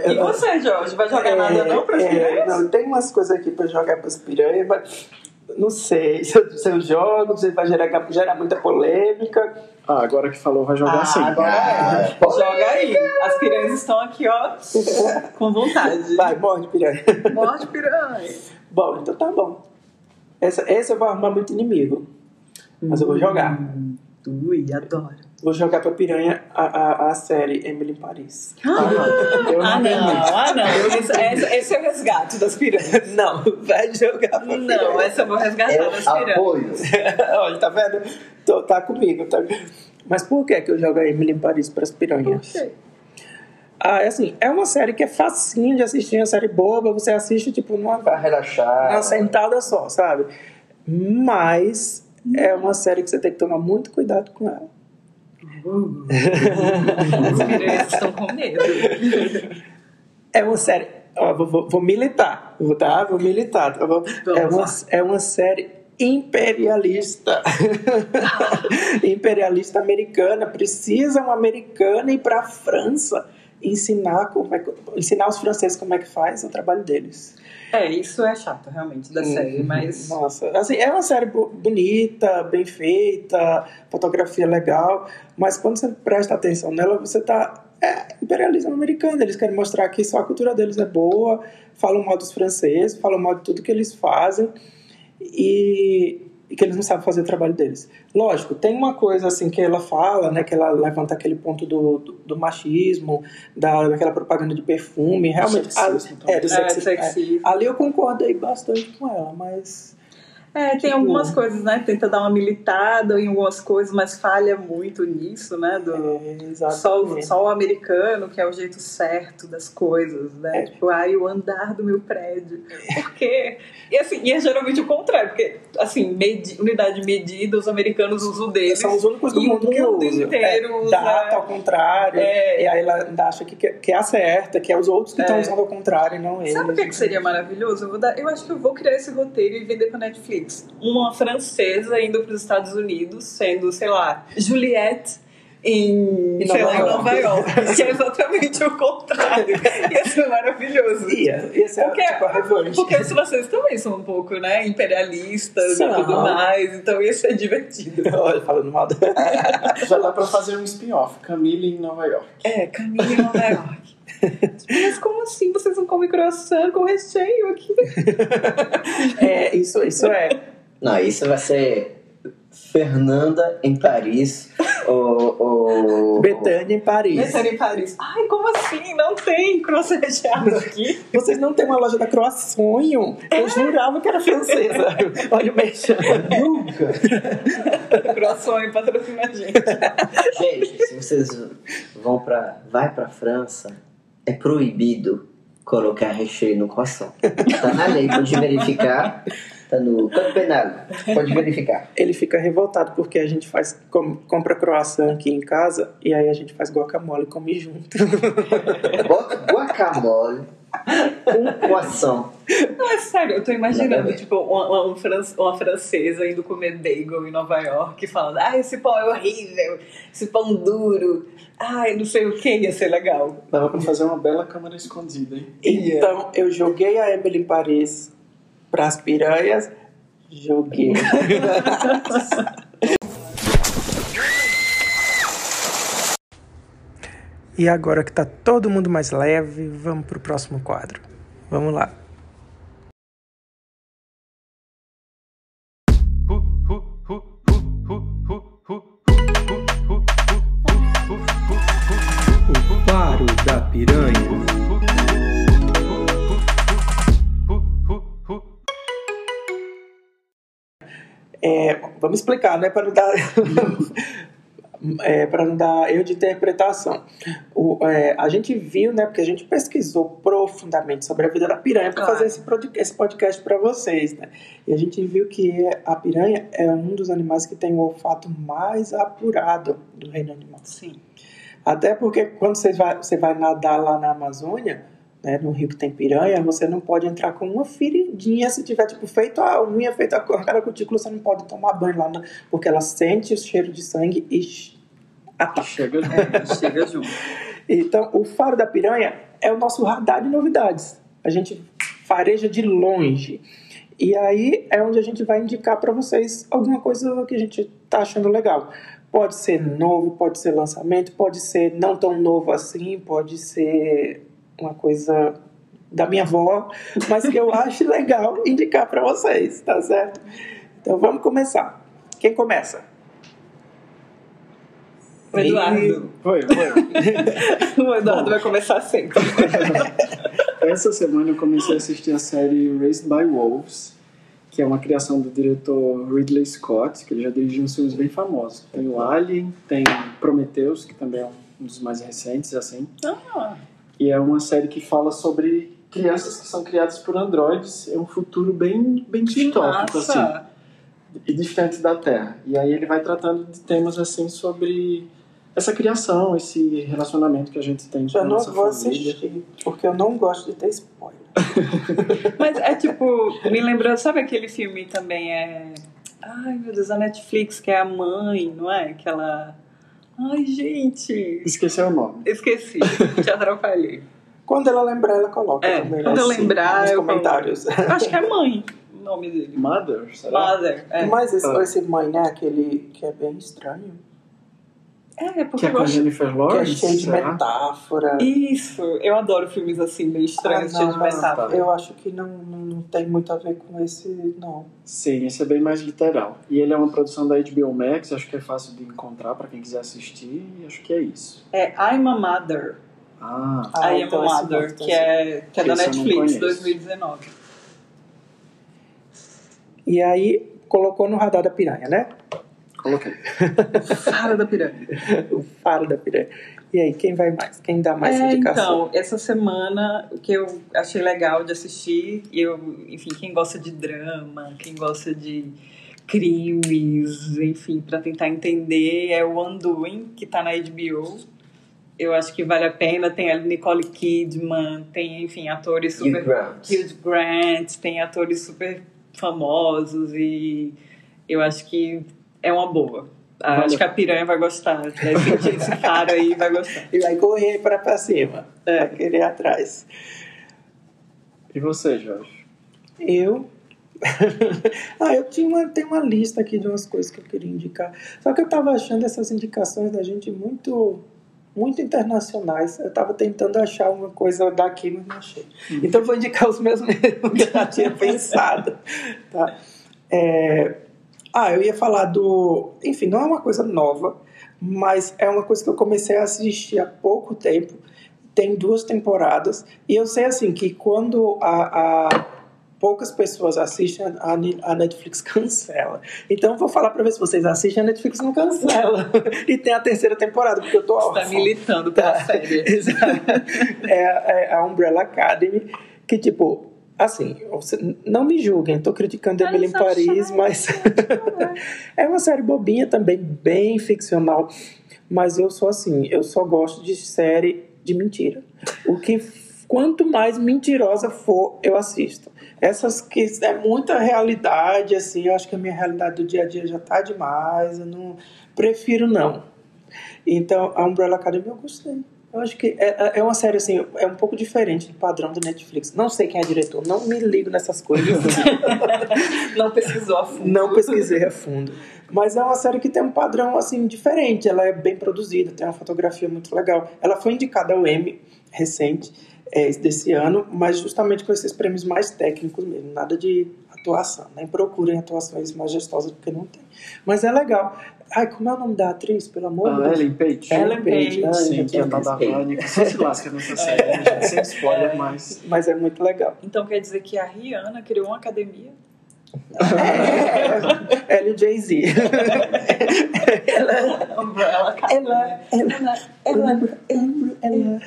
E você, Jorge? Vai jogar nada não pras é, piranhas? Não, tem umas coisas aqui pra jogar pras piranhas, mas não sei se eu, se eu jogo, se vai gerar, gerar muita polêmica. Ah, agora que falou, vai jogar Ah, sim. agora é. Joga aí. As piranhas estão aqui, ó, com vontade. Vai, morde piranha. Morte piranha. Bom, então tá bom. Essa, esse eu vou arrumar muito inimigo. Mas eu vou jogar. Ui, adoro. Vou jogar pra piranha a, a, a série Emily in Paris. Eu Ah, não tenho não, ah, não. Esse, esse- esse é o resgate das piranhas. Não, vai jogar pra Não, piranha. essa eu vou resgatar Eu das piranhas. apoio. Olha, tá vendo? Tô- tá comigo. Tá... Mas por que, que eu jogo a Emily in Paris pras piranhas? Ah, é assim, é uma série que é facinho de assistir, é uma série boba, você assiste tipo numa, Pra relaxar. numa sentada só, sabe? Mas é uma série que você tem que tomar muito cuidado com ela. Piranhas estão com medo. É uma série. Ó, vou, vou, vou militar, vou, tá? Vou militar. tá é, uma, é uma série imperialista. imperialista americana. Precisa uma americana ir pra França ensinar, como é que- ensinar os franceses como é que faz o trabalho deles. É, isso é chato, realmente, da série, mas. Nossa, assim, é uma série bo- bonita, bem feita, fotografia legal, mas quando você presta atenção nela, você tá. É imperialismo americano, eles querem mostrar que só a cultura deles é boa, falam mal dos franceses, falam mal de tudo que eles fazem e, e que eles não sabem fazer o trabalho deles. Lógico, tem uma coisa assim que ela fala, né, que ela levanta aquele ponto do, do, do machismo, da, daquela propaganda de perfume, realmente. sexismo a- é, do É, sexi- sexismo. Ali eu concordei bastante com ela, mas. É, tem Tipo- algumas coisas, né? Tenta dar uma militada em algumas coisas, mas falha muito nisso, né? Do, É, só, o, só o americano, que é o jeito certo das coisas, né? É. Tipo, ai, o andar do meu prédio. Por quê? E assim, e é geralmente o contrário, porque, assim, medi- unidade de medida, os americanos usam deles. São os únicos do mundo que usam. inteiro é, usa- Data ao contrário. É. E aí ela acha que, que é a certa, que é os outros que estão É. usando ao contrário e não eles. Sabe o que, que seria maravilhoso? Eu, vou dar, eu acho que eu vou criar esse roteiro e vender pra Netflix. Uma francesa indo para os Estados Unidos, sendo, sei lá, Juliette em, Em sei Nova lá, York. Nova York. que é exatamente o contrário. Ia ser maravilhoso. Ia, ia ser Porque, tipo a revanche. porque os franceses também são um pouco, né, imperialistas São. e tudo mais, então ia ser divertido. Olha, falando mal. Já dá pra fazer um spin-off. Camille em Nova York. É, Camille em Nova York. Mas como assim? Vocês não comem croissant com recheio aqui? É, isso, isso é. Não, isso vai ser Fernanda em Paris O, o, Betânia em Paris. Betânia em Paris. Ai, como assim? Não tem croissant recheado aqui. Vocês não têm uma loja da Croissonho? Eu jurava que era francesa. Olha o mexão. Nunca. croissant patrocina a gente. Gente, se vocês vão pra. Vai pra França, é proibido colocar recheio no croissant. Tá na lei, pode verificar. Tá no Código Penal. Pode verificar. Ele fica revoltado porque a gente faz com- compra croissant aqui em casa e aí a gente faz guacamole e come junto. Bota guacamole com croissant. Não, é sério, eu tô imaginando, tipo, uma, uma, um uma francesa indo comer bagel em Nova York e falando, ah, esse pão é horrível, esse pão duro, ai, não sei o que, ia ser legal. Dava pra fazer uma bela câmera escondida, hein? Então eu joguei a Emily em Paris pras piranhas. Joguei. E agora que tá todo mundo mais leve, vamos pro próximo quadro. Vamos lá. O faro da piranha. É, vamos explicar, né? Para não dar. é, para não dar erro de interpretação. O, é, a gente viu, né? Porque a gente pesquisou profundamente sobre a vida da piranha para Claro. fazer esse, esse podcast para vocês, né? E a gente viu que a piranha é um dos animais que tem o olfato mais apurado do reino animal. Sim. Até porque quando você vai, você vai nadar lá na Amazônia, né, no rio que tem piranha, você não pode entrar com uma feridinha se tiver tipo feito a unha, feita a cada cutícula, você não pode tomar banho lá, porque ela sente o cheiro de sangue e ataca. Chega É, chega junto. Então, o faro da piranha é o nosso radar de novidades. A gente fareja de longe. E aí é onde a gente vai indicar para vocês alguma coisa que a gente tá achando legal. Pode ser novo, pode ser lançamento, pode ser não tão novo assim, pode ser uma coisa da minha avó, mas que eu acho legal indicar para vocês, tá certo? Então vamos começar. Quem começa? O Eduardo. Foi, foi. O Eduardo vai começar sempre. Essa semana eu comecei a assistir a série Raised by Wolves, que é uma criação do diretor Ridley Scott, que ele já dirigiu uns filmes bem famosos. Tem o Alien, tem Prometheus, que também é um dos mais recentes, assim. Ah, E é uma série que fala sobre crianças que são criadas por androides. É um futuro bem, bem distópico, assim. e distante da Terra. E aí ele vai tratando de temas assim sobre essa criação, esse relacionamento que a gente tem com Eu a não nossa vou família. assistir, porque eu não gosto de ter spoiler. Mas é tipo, me lembrou, sabe aquele filme também é. Ai meu Deus, a Netflix, que é a mãe, não é? Que ela. Ai, gente. Esqueceu o nome. Esqueci, te atrapalhei. Quando ela lembrar, ela coloca É, também. quando eu assim, lembrar, nos eu comentários. Acho que é mãe o nome dele. Mother, será? Mother. É, Mas esse, Ah. esse mãe, né? Aquele que é bem estranho. É porque Que é eu com a gosto. Jennifer Que é Lawrence? cheio de metáfora. Isso, eu adoro filmes assim, meio estranhos, Ah, cheios de não, metáfora. Eu acho que não, não, tem muito a ver com esse, não. Sim, esse é bem mais literal. E ele é uma produção da HBO Max, acho que é fácil de encontrar pra quem quiser assistir, e acho que é isso. É I'm a Mother. Ah, Ah, I Am então a esse Mother, que é, que é da Netflix, conheço. 2019. E aí, colocou no radar da piranha, né? Coloquei. Cara da piranha. O faro da piranha. E aí, quem vai mais? Quem dá mais É, indicação? então, essa semana o que eu achei legal de assistir, e eu, enfim, quem gosta de drama, quem gosta de crimes, enfim, pra tentar entender, é o Undoing, que tá na HBO. Eu acho que vale a pena, tem a Nicole Kidman, tem, enfim, atores Hugh super Grant. Hugh Grant, tem atores super famosos e eu acho que é uma boa. Ah. Acho que a piranha vai gostar. Vai sentir esse cara aí vai gostar. E vai correr pra, pra cima. É. Vai querer ir atrás. E você, Jorge? Eu. ah, eu tinha uma, tem uma lista aqui de umas coisas que eu queria indicar. Só que eu tava achando essas indicações da gente muito muito internacionais. Eu tava tentando achar uma coisa daqui, mas não achei. Então eu vou indicar os meus mesmos que eu já tinha pensado. Tá? É, Ah, eu ia falar do. Enfim, não é uma coisa nova, mas é uma coisa que eu comecei a assistir há pouco tempo. Tem duas temporadas. E eu sei, assim, que quando a, a poucas pessoas assistem, a, Netflix cancela. Então eu vou falar pra ver se vocês assistem, a Netflix não cancela. e tem a terceira temporada, porque eu tô Está órfão. militando pela Tá. série. Exato. É, é a Umbrella Academy, que tipo, assim, não me julguem, tô criticando Mas Emily em Paris, mas é uma série bobinha também, bem ficcional. Mas eu sou assim, eu só gosto de série de mentira. O que quanto mais mentirosa for, eu assisto. Essas que é muita realidade, assim, eu acho que a minha realidade do dia a dia já tá demais, eu não prefiro não. Então, a Umbrella Academy eu gostei. Eu acho que é, é uma série, assim, é um pouco diferente do padrão do Netflix. Não sei quem é diretor, não me ligo nessas coisas. Não pesquisou a fundo. não pesquisei a fundo. Mas é uma série que tem um padrão, assim, diferente. Ela é bem produzida, tem uma fotografia muito legal. Ela foi indicada ao Emmy recente, é, desse ano, mas justamente com esses prêmios mais técnicos mesmo. Nada de atuação. Nem procurem atuações majestosas, porque não tem. Mas é legal. Ai, como é o nome da atriz, pelo amor de A Deus? Ellen Page. Ellen Page. Ai, Sim, que é a da Vânia, que só se lasca nessa série, né, sem spoiler, mas... Mas é muito legal. Então quer dizer que a Rihanna criou uma academia? É, ela e Jay-Z. Umbrella Academy. Ela, ela, ela, ela, ela.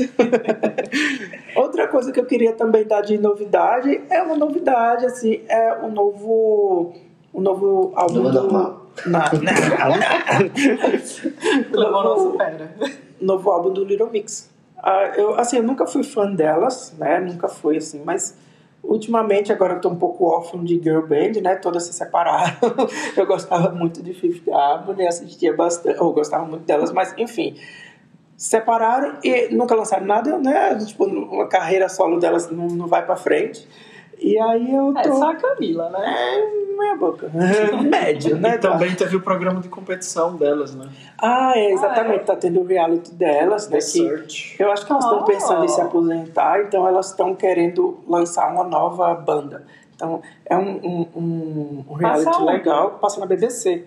Outra coisa que eu queria também dar de novidade é uma novidade, assim, é o novo, o novo álbum Novo do... Não, não, não. Clemão não novo, álbum do Little Mix. Ah, eu, assim, eu nunca fui fã delas, né? Nunca fui, assim, mas ultimamente agora eu tô um pouco órfão de girl band, né? Todas se separaram. eu gostava muito de Fifth Harmony, assistia bastante, ou gostava muito delas, mas enfim. Separaram e nunca lançaram nada, né? Tipo, uma carreira solo delas não, não vai pra frente. E aí eu É tô. só a Camila, né? É, meia boca. Médio, né? E também teve o programa de competição delas, né? Ah, é, exatamente. Tá tendo o reality delas, né? The Que Search. eu acho que elas estão Oh. pensando em se aposentar, então elas estão querendo lançar uma nova banda. Então é um, um, um, reality Passa legal, passa na BBC.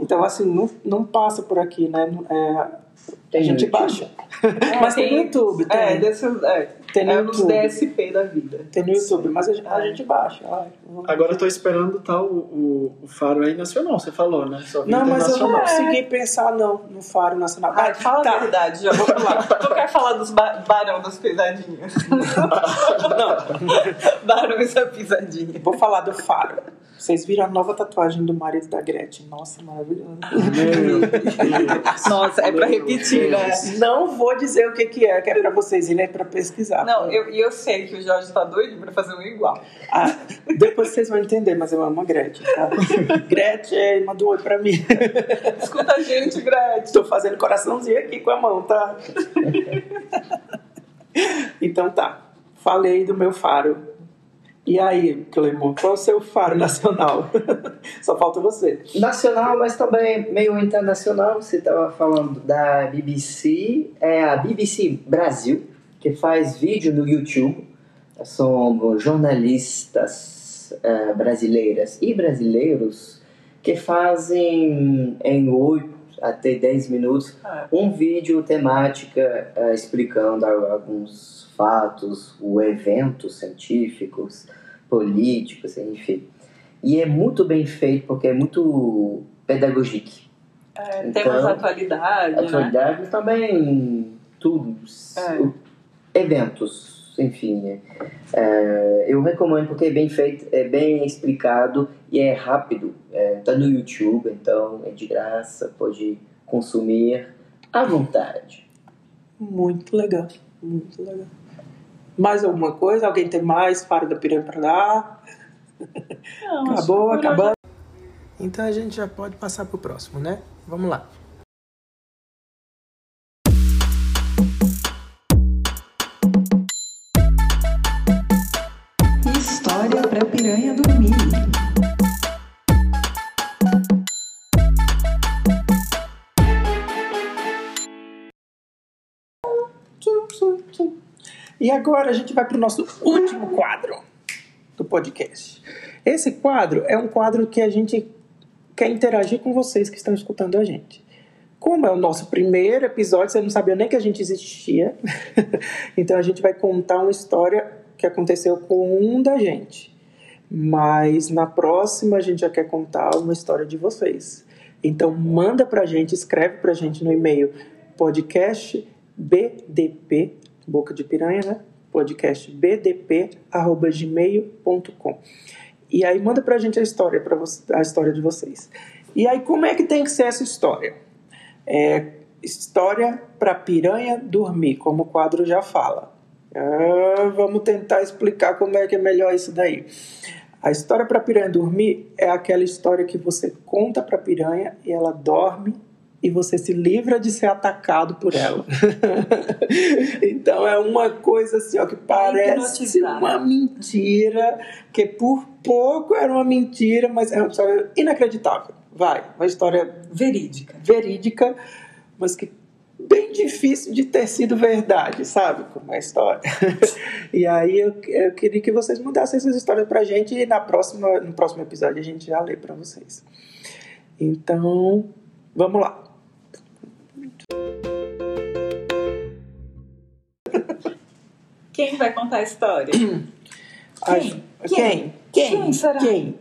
Então, assim, não, não passa por aqui, né? Não- É, a Tem gente no baixa. Mas tem no YouTube, tem. É, desses, é, Tem no é nos YouTube. DSP da vida. Tem no YouTube, mas a, gente- a É. gente baixa. Ai, Agora eu tô esperando tá, o, o, o Faro aí nacional, você falou, né? Não, mas eu não consegui pensar, não, no Faro Nacional. Ai, Ah, fala tá. a verdade, já vou falar. Tu quer falar dos ba Barão das Pisadinhas? Não, Barões da Pisadinha. vou falar do Faro. Vocês viram a nova tatuagem do marido da Gretchen? Nossa, maravilhosa. Meu Deus. Nossa, é pra Meu repetir, né? Não vou dizer o que, que é, que é pra vocês irem pra pesquisar. Não, eu, e eu sei que o Jorge tá doido pra fazer um igual. Ah, depois vocês vão entender, mas eu amo a Gretchen, tá? Gretchen, manda um oi pra mim. Escuta a gente, Gretchen. Estou fazendo coraçãozinho aqui com a mão, tá? Então tá. Falei do meu faro. E aí, Clemon, qual é o seu faro nacional? Só falta você. Nacional, mas também meio internacional. Você estava falando da BBC, é a BBC Brasil, que faz vídeo no YouTube. São jornalistas eh, brasileiras e brasileiros que fazem em 8 até 10 minutos É. um vídeo temática eh, explicando alguns fatos, ou eventos científicos, políticos, enfim. E é muito bem feito porque é muito pedagógico. É, Então, temas da atualidade, né? Atualidade também tudo, É. o- eventos, enfim. É, eu recomendo porque é bem feito, é bem explicado e é rápido. Está no YouTube, então é de graça, pode consumir à vontade. Muito legal. Muito legal. Mais alguma coisa? Alguém tem mais faro da piranha pra dar? Não, Acabou, acabou. Então a gente já pode passar pro próximo, né? Vamos lá. E agora a gente vai para o nosso último quadro do podcast. Esse quadro é um quadro que a gente quer interagir com vocês que estão escutando a gente. Como é o nosso primeiro episódio, você não sabia nem que a gente existia. então a gente vai contar uma história que aconteceu com um da gente. Mas na próxima a gente já quer contar uma história de vocês. Então manda pra gente, escreve pra gente no e-mail podcast bdp, boca de piranha, né? podcast bdp@gmail.com. E aí manda pra gente a história para a história de vocês. E aí como é que tem que ser essa história? É história para piranha dormir, como o quadro já fala. Ah, vamos tentar explicar como é que é melhor isso daí. A história para piranha dormir é aquela história que você conta para piranha e ela dorme e você se livra de ser atacado por ela. então é uma coisa assim, ó, que parece uma mentira, que por pouco era uma mentira, mas é uma história inacreditável. Vai, uma história Verídica. verídica, mas que bem difícil de ter sido verdade, sabe? Como é a história. e aí eu, eu queria que vocês mandassem essas histórias pra gente e na próxima, no próximo episódio a gente já lê pra vocês. Então, vamos lá. Quem vai contar a história? Quem? Quem? Quem? Quem será? Quem?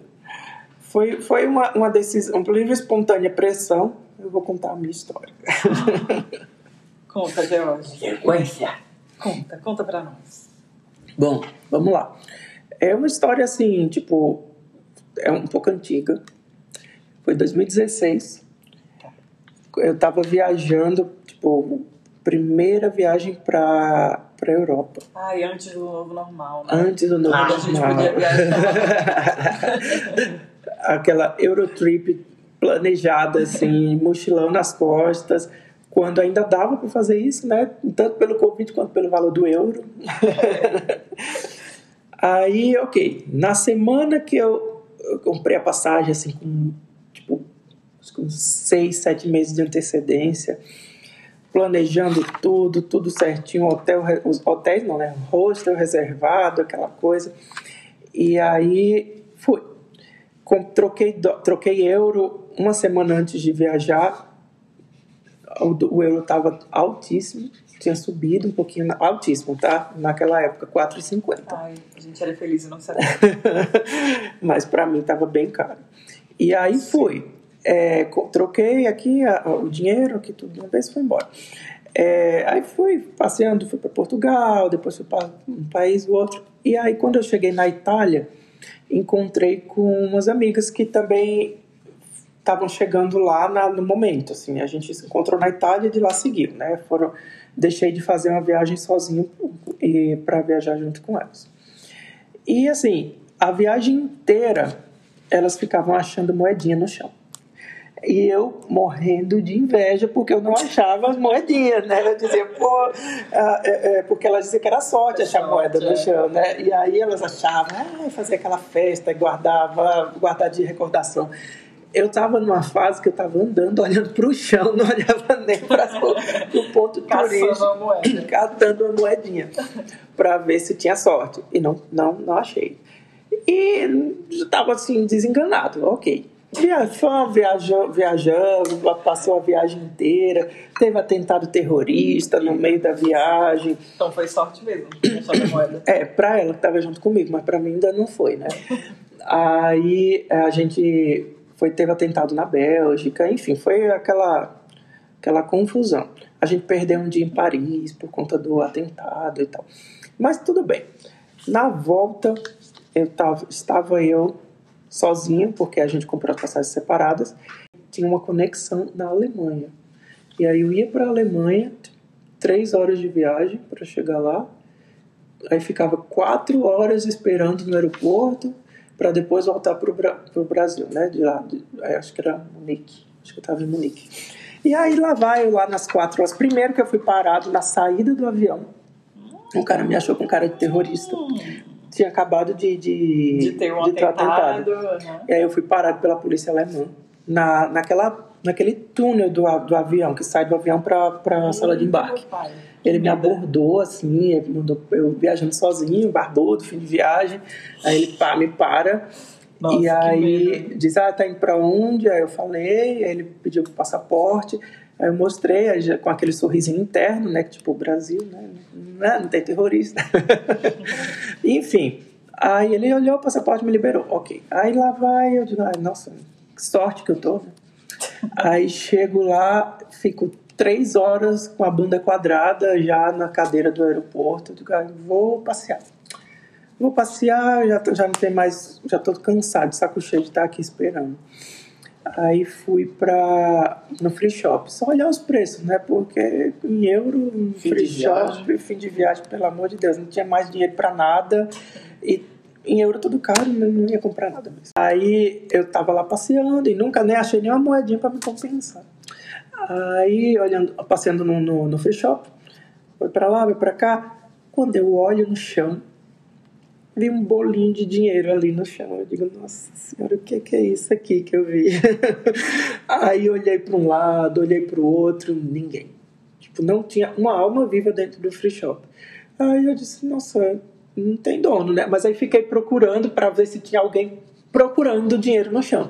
Foi, foi uma, uma decisão, por livre e espontânea pressão, eu vou contar a minha história. Conta, George. Sequência. Conta, conta pra nós. Bom, vamos lá. É uma história assim, tipo, é um pouco antiga. Foi 2016. Eu tava viajando, tipo, primeira viagem pra, pra Europa. Ai, antes do novo normal, né? Antes do novo Quando a gente normal. podia viajar. Aquela Eurotrip planejada, assim, mochilão nas costas. Quando ainda dava para fazer isso, né? Tanto pelo Covid quanto pelo valor do euro. Aí, ok. Na semana que eu, eu comprei a passagem, assim, com, uns seis, sete meses de antecedência, planejando tudo, tudo certinho, hotel, os hotéis não, né? Hostel reservado, aquela coisa. E aí, fui. Com- troquei, troquei euro uma semana antes de viajar. O, o euro estava altíssimo, tinha subido um pouquinho, altíssimo, tá? Naquela época, 4,50. Ai, a gente era feliz e não sabia. Mas para mim estava bem caro. E aí fui. É, troquei aqui a- a- o dinheiro, aqui tudo uma vez fui embora. É, aí fui passeando, fui para Portugal, depois fui para um país ou outro. E aí quando eu cheguei na Itália, encontrei com umas amigas que também estavam chegando lá na- no momento, assim, a gente se encontrou na Itália e de lá seguiu, né? Foram, deixei de fazer uma viagem sozinho para viajar junto com elas. E assim, a viagem inteira elas ficavam achando moedinha no chão. E eu morrendo de inveja porque eu não achava as moedinhas, né? Eu dizia, pô, ah, é, é, porque elas diziam que era sorte achar Sorte, moeda no é. chão, né? E aí elas achavam, ah, fazer aquela festa e guardava, guardar de recordação. Eu estava numa fase que eu estava andando, olhando para o chão, não olhava nem para o ponto turístico a moeda. catando uma moedinha para ver se tinha sorte. E não, não, não achei. E estava assim, desenganado, ok. Via- Fã, viajou, viajando, passou a viagem inteira, teve atentado terrorista no meio da viagem. Então foi sorte mesmo. Moeda. É, pra ela que estava junto comigo, mas para mim ainda não foi, né? Aí a gente foi teve atentado na Bélgica, enfim, foi aquela aquela confusão. A gente perdeu um dia em Paris por conta do atentado e tal. Mas tudo bem. Na volta, eu tava, estava eu sozinho, porque a gente comprou as passagens separadas. Tinha uma conexão na Alemanha. E aí eu ia para a Alemanha, três horas de viagem para chegar lá. Aí ficava quatro horas esperando no aeroporto para depois voltar para o Brasil, né? De lá, de, acho que era Munique. Acho que eu estava em Munique. E aí lá vai eu lá nas quatro horas. Primeiro que eu fui parado na saída do avião. Um cara me achou com cara de terrorista. Tinha acabado de, de, De ter um de ter atentado. aham. E aí eu fui parado pela polícia alemã. Na, naquela, naquele túnel do, do avião, que sai do avião para a sala de embarque. Ele me abordou assim, ele mandou eu viajando sozinho, barbudo, fim de viagem. Aí ele pá, me para Nossa, e aí medo. diz, ah, tá indo pra onde? Aí eu falei, aí ele pediu o passaporte, aí eu mostrei, com aquele sorrisinho interno, né? Tipo, Brasil, né? Não, não tem terrorista. Enfim, aí ele olhou o passaporte me liberou. Ok. Aí lá vai, eu digo, ai, nossa, que sorte que eu tô, né? Aí chego lá, fico três horas com a bunda quadrada já na cadeira do aeroporto. Eu digo, ah, vou passear. Vou passear, já, já não tem mais, já tô cansado, saco cheio de estar aqui esperando. Aí fui pra, no free shop, só olhar os preços, né? Porque em euro, Fim free shop, viagem. fim de viagem, pelo amor de Deus, não tinha mais dinheiro pra nada. E em euro tudo caro, não, não ia comprar nada mesmo. Aí eu tava lá passeando e nunca nem achei nenhuma moedinha pra me compensar. Aí, olhando, passeando no, no, no free shop, foi pra lá, foi pra cá. Quando eu olho no chão, vi um bolinho de dinheiro ali no chão. Eu digo, nossa senhora, o que, é isso aqui que eu vi? Aí olhei para um lado, olhei para o outro, ninguém. Tipo, não tinha uma alma viva dentro do free shop. Aí eu disse, nossa, não tem dono, né? Mas aí fiquei procurando para ver se tinha alguém procurando dinheiro no chão.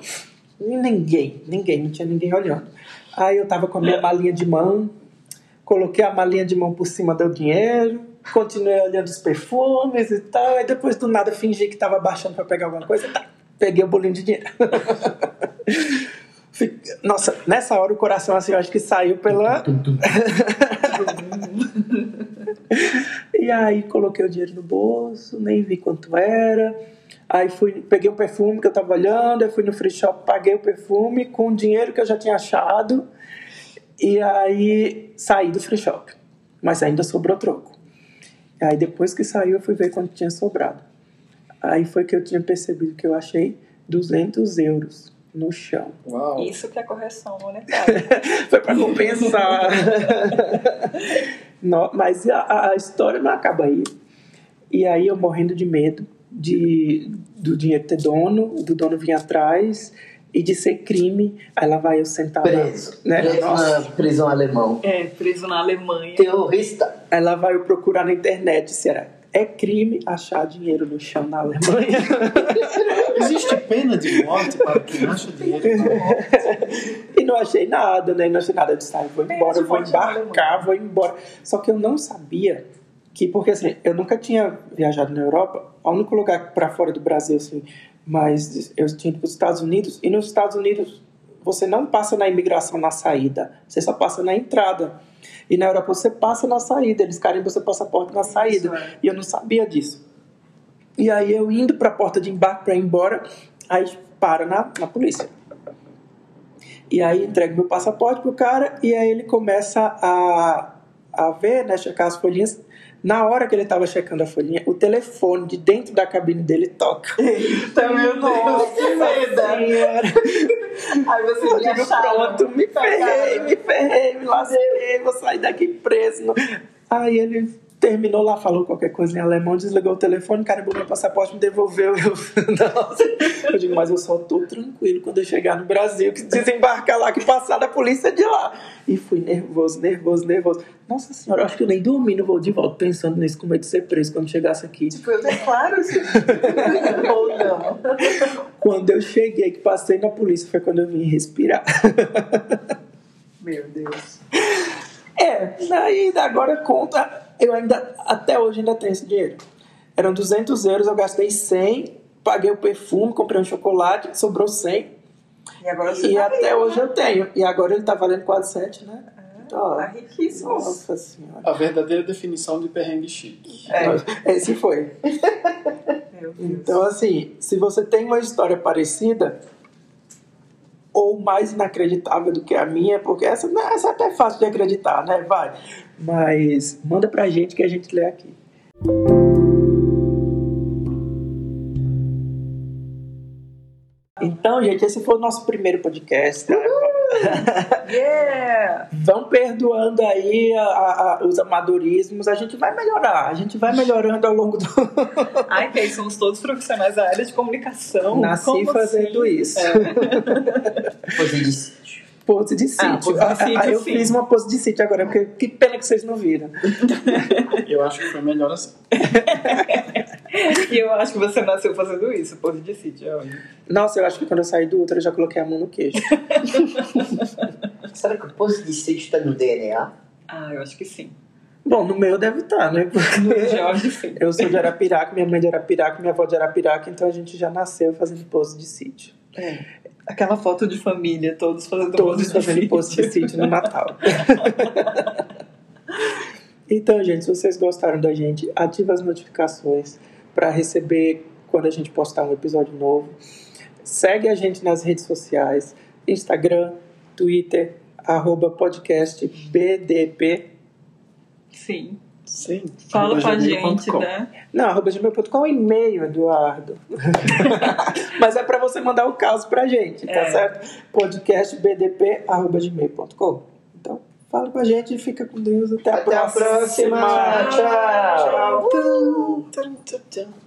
Ninguém, ninguém, não tinha ninguém olhando. Aí eu tava com a minha malinha de mão, coloquei a malinha de mão por cima do dinheiro, continuei olhando os perfumes e tal, aí depois do nada fingi que tava baixando para pegar alguma coisa, tá, peguei o bolinho de dinheiro. Nossa, nessa hora o coração assim, eu acho que saiu pela. e aí coloquei o dinheiro no bolso, nem vi quanto era. Aí fui, peguei o perfume que eu tava olhando, aí fui no free shop, paguei o perfume com o dinheiro que eu já tinha achado. E aí saí do free shop. Mas ainda sobrou troco. Aí depois que saiu, eu fui ver quanto tinha sobrado. Aí foi que eu tinha percebido que eu achei 200 euros no chão. Uau. Isso que é correção monetária. Foi para compensar. Não, mas a, a história não acaba aí. E aí eu morrendo de medo de do dinheiro ter dono, do dono vir atrás e de ser crime. Aí lá vai eu sentar Preso. lá, né? Preso Nossa. na prisão alemão. é, preso na Alemanha. Terrorista. Aí lá vai eu procurar na internet se era é crime achar dinheiro no chão na Alemanha. Existe pena de morte para quem acha dinheiro na morte? E não achei nada, né? Não achei nada. Eu disse, ah, eu vou embora, eu vou na embarcar, vou embora. Só que eu não sabia que, porque assim, eu nunca tinha viajado na Europa. O único lugar para fora do Brasil, assim, mas eu tinha ido para os Estados Unidos. E nos Estados Unidos, você não passa na imigração na saída, você só passa na entrada. E na Europa você passa na saída, eles carimbam seu passaporte na saída. É. E eu não sabia disso. E aí eu indo para a porta de embarque para ir embora, aí para na, na polícia. E aí entrego meu passaporte pro cara e aí ele começa a, a ver, né, checar as folhinhas. Na hora que ele tava checando a folhinha, o telefone de dentro da cabine dele toca. Então, meu Deus, que medo. Senhora. Aí você me acharam. pronto, me ferrei, me ferrei, me lasquei, vou sair daqui preso. Aí ele terminou lá, falou qualquer coisa em alemão, desligou o telefone, carimbou meu passaporte, me devolveu. Eu, nossa. eu digo, mas eu só tô tranquilo quando eu chegar no Brasil, que desembarcar lá, que passar da polícia de lá. E fui nervoso, nervoso, nervoso. Nossa senhora, eu acho que eu nem dormi no voo de volta pensando nisso, com medo de ser preso quando chegasse aqui. Tipo, eu declaro isso. Ou não. Quando eu cheguei, que passei na polícia, foi quando eu vim respirar. Meu Deus. É, aí agora conta, eu ainda, até hoje ainda tenho esse dinheiro. Eram 200 euros, eu gastei 100, paguei o perfume, comprei um chocolate, sobrou 100. E agora você E tá até rico. hoje eu tenho. E agora ele tá valendo quase 7, né? Ó, Tá riquíssimo. nossa senhora. A verdadeira definição de perrengue chique. É, Esse foi. meu Deus. Então, assim, se você tem uma história parecida ou mais inacreditável do que a minha, porque essa, né, essa é até fácil de acreditar, né? Vai. Mas manda pra gente que a gente lê aqui. Então, gente, esse foi o nosso primeiro podcast. tá? Yeah! Vão perdoando aí a- a- a- os amadorismos. A gente vai melhorar. A gente vai melhorando ao longo do. Ai, que somos todos profissionais da área de comunicação. Nasci Como fazendo assim? isso. Pose de sítio. Pose de sítio. Ah, pose de sítio, Ah, eu sim. fiz uma pose de sítio agora, porque que pena que vocês não viram. Eu acho que foi melhor assim. E eu acho que você nasceu fazendo isso, pose de sítio. olha. Nossa, eu acho que quando eu saí do útero eu já coloquei a mão no queijo. Será que o posto de sítio está no DNA? Ah, eu acho que sim. Bom, no meu deve estar, né? No Porque Jorge, sim. eu sou de Arapiraca, minha mãe é de Arapiraca, minha avó é de Arapiraca, então a gente já nasceu fazendo pose de sítio. Aquela foto de família, todos fazendo Todos pose de fazendo pose de sítio no Natal. então, gente, se vocês gostaram da gente, ative as notificações para receber quando a gente postar um episódio novo. Segue a gente nas redes sociais, Instagram, Twitter, arroba podcast BDP. Sim. Sim. Fala com a gente, né? Não, arroba gmail.com é e-mail, Eduardo. Mas é para você mandar o caso pra gente, tá É. certo? Podcastbdp, arroba gmail.com. Fala com a gente e fica com Deus. Até a Até a próxima. Tchau. Tchau. Tum.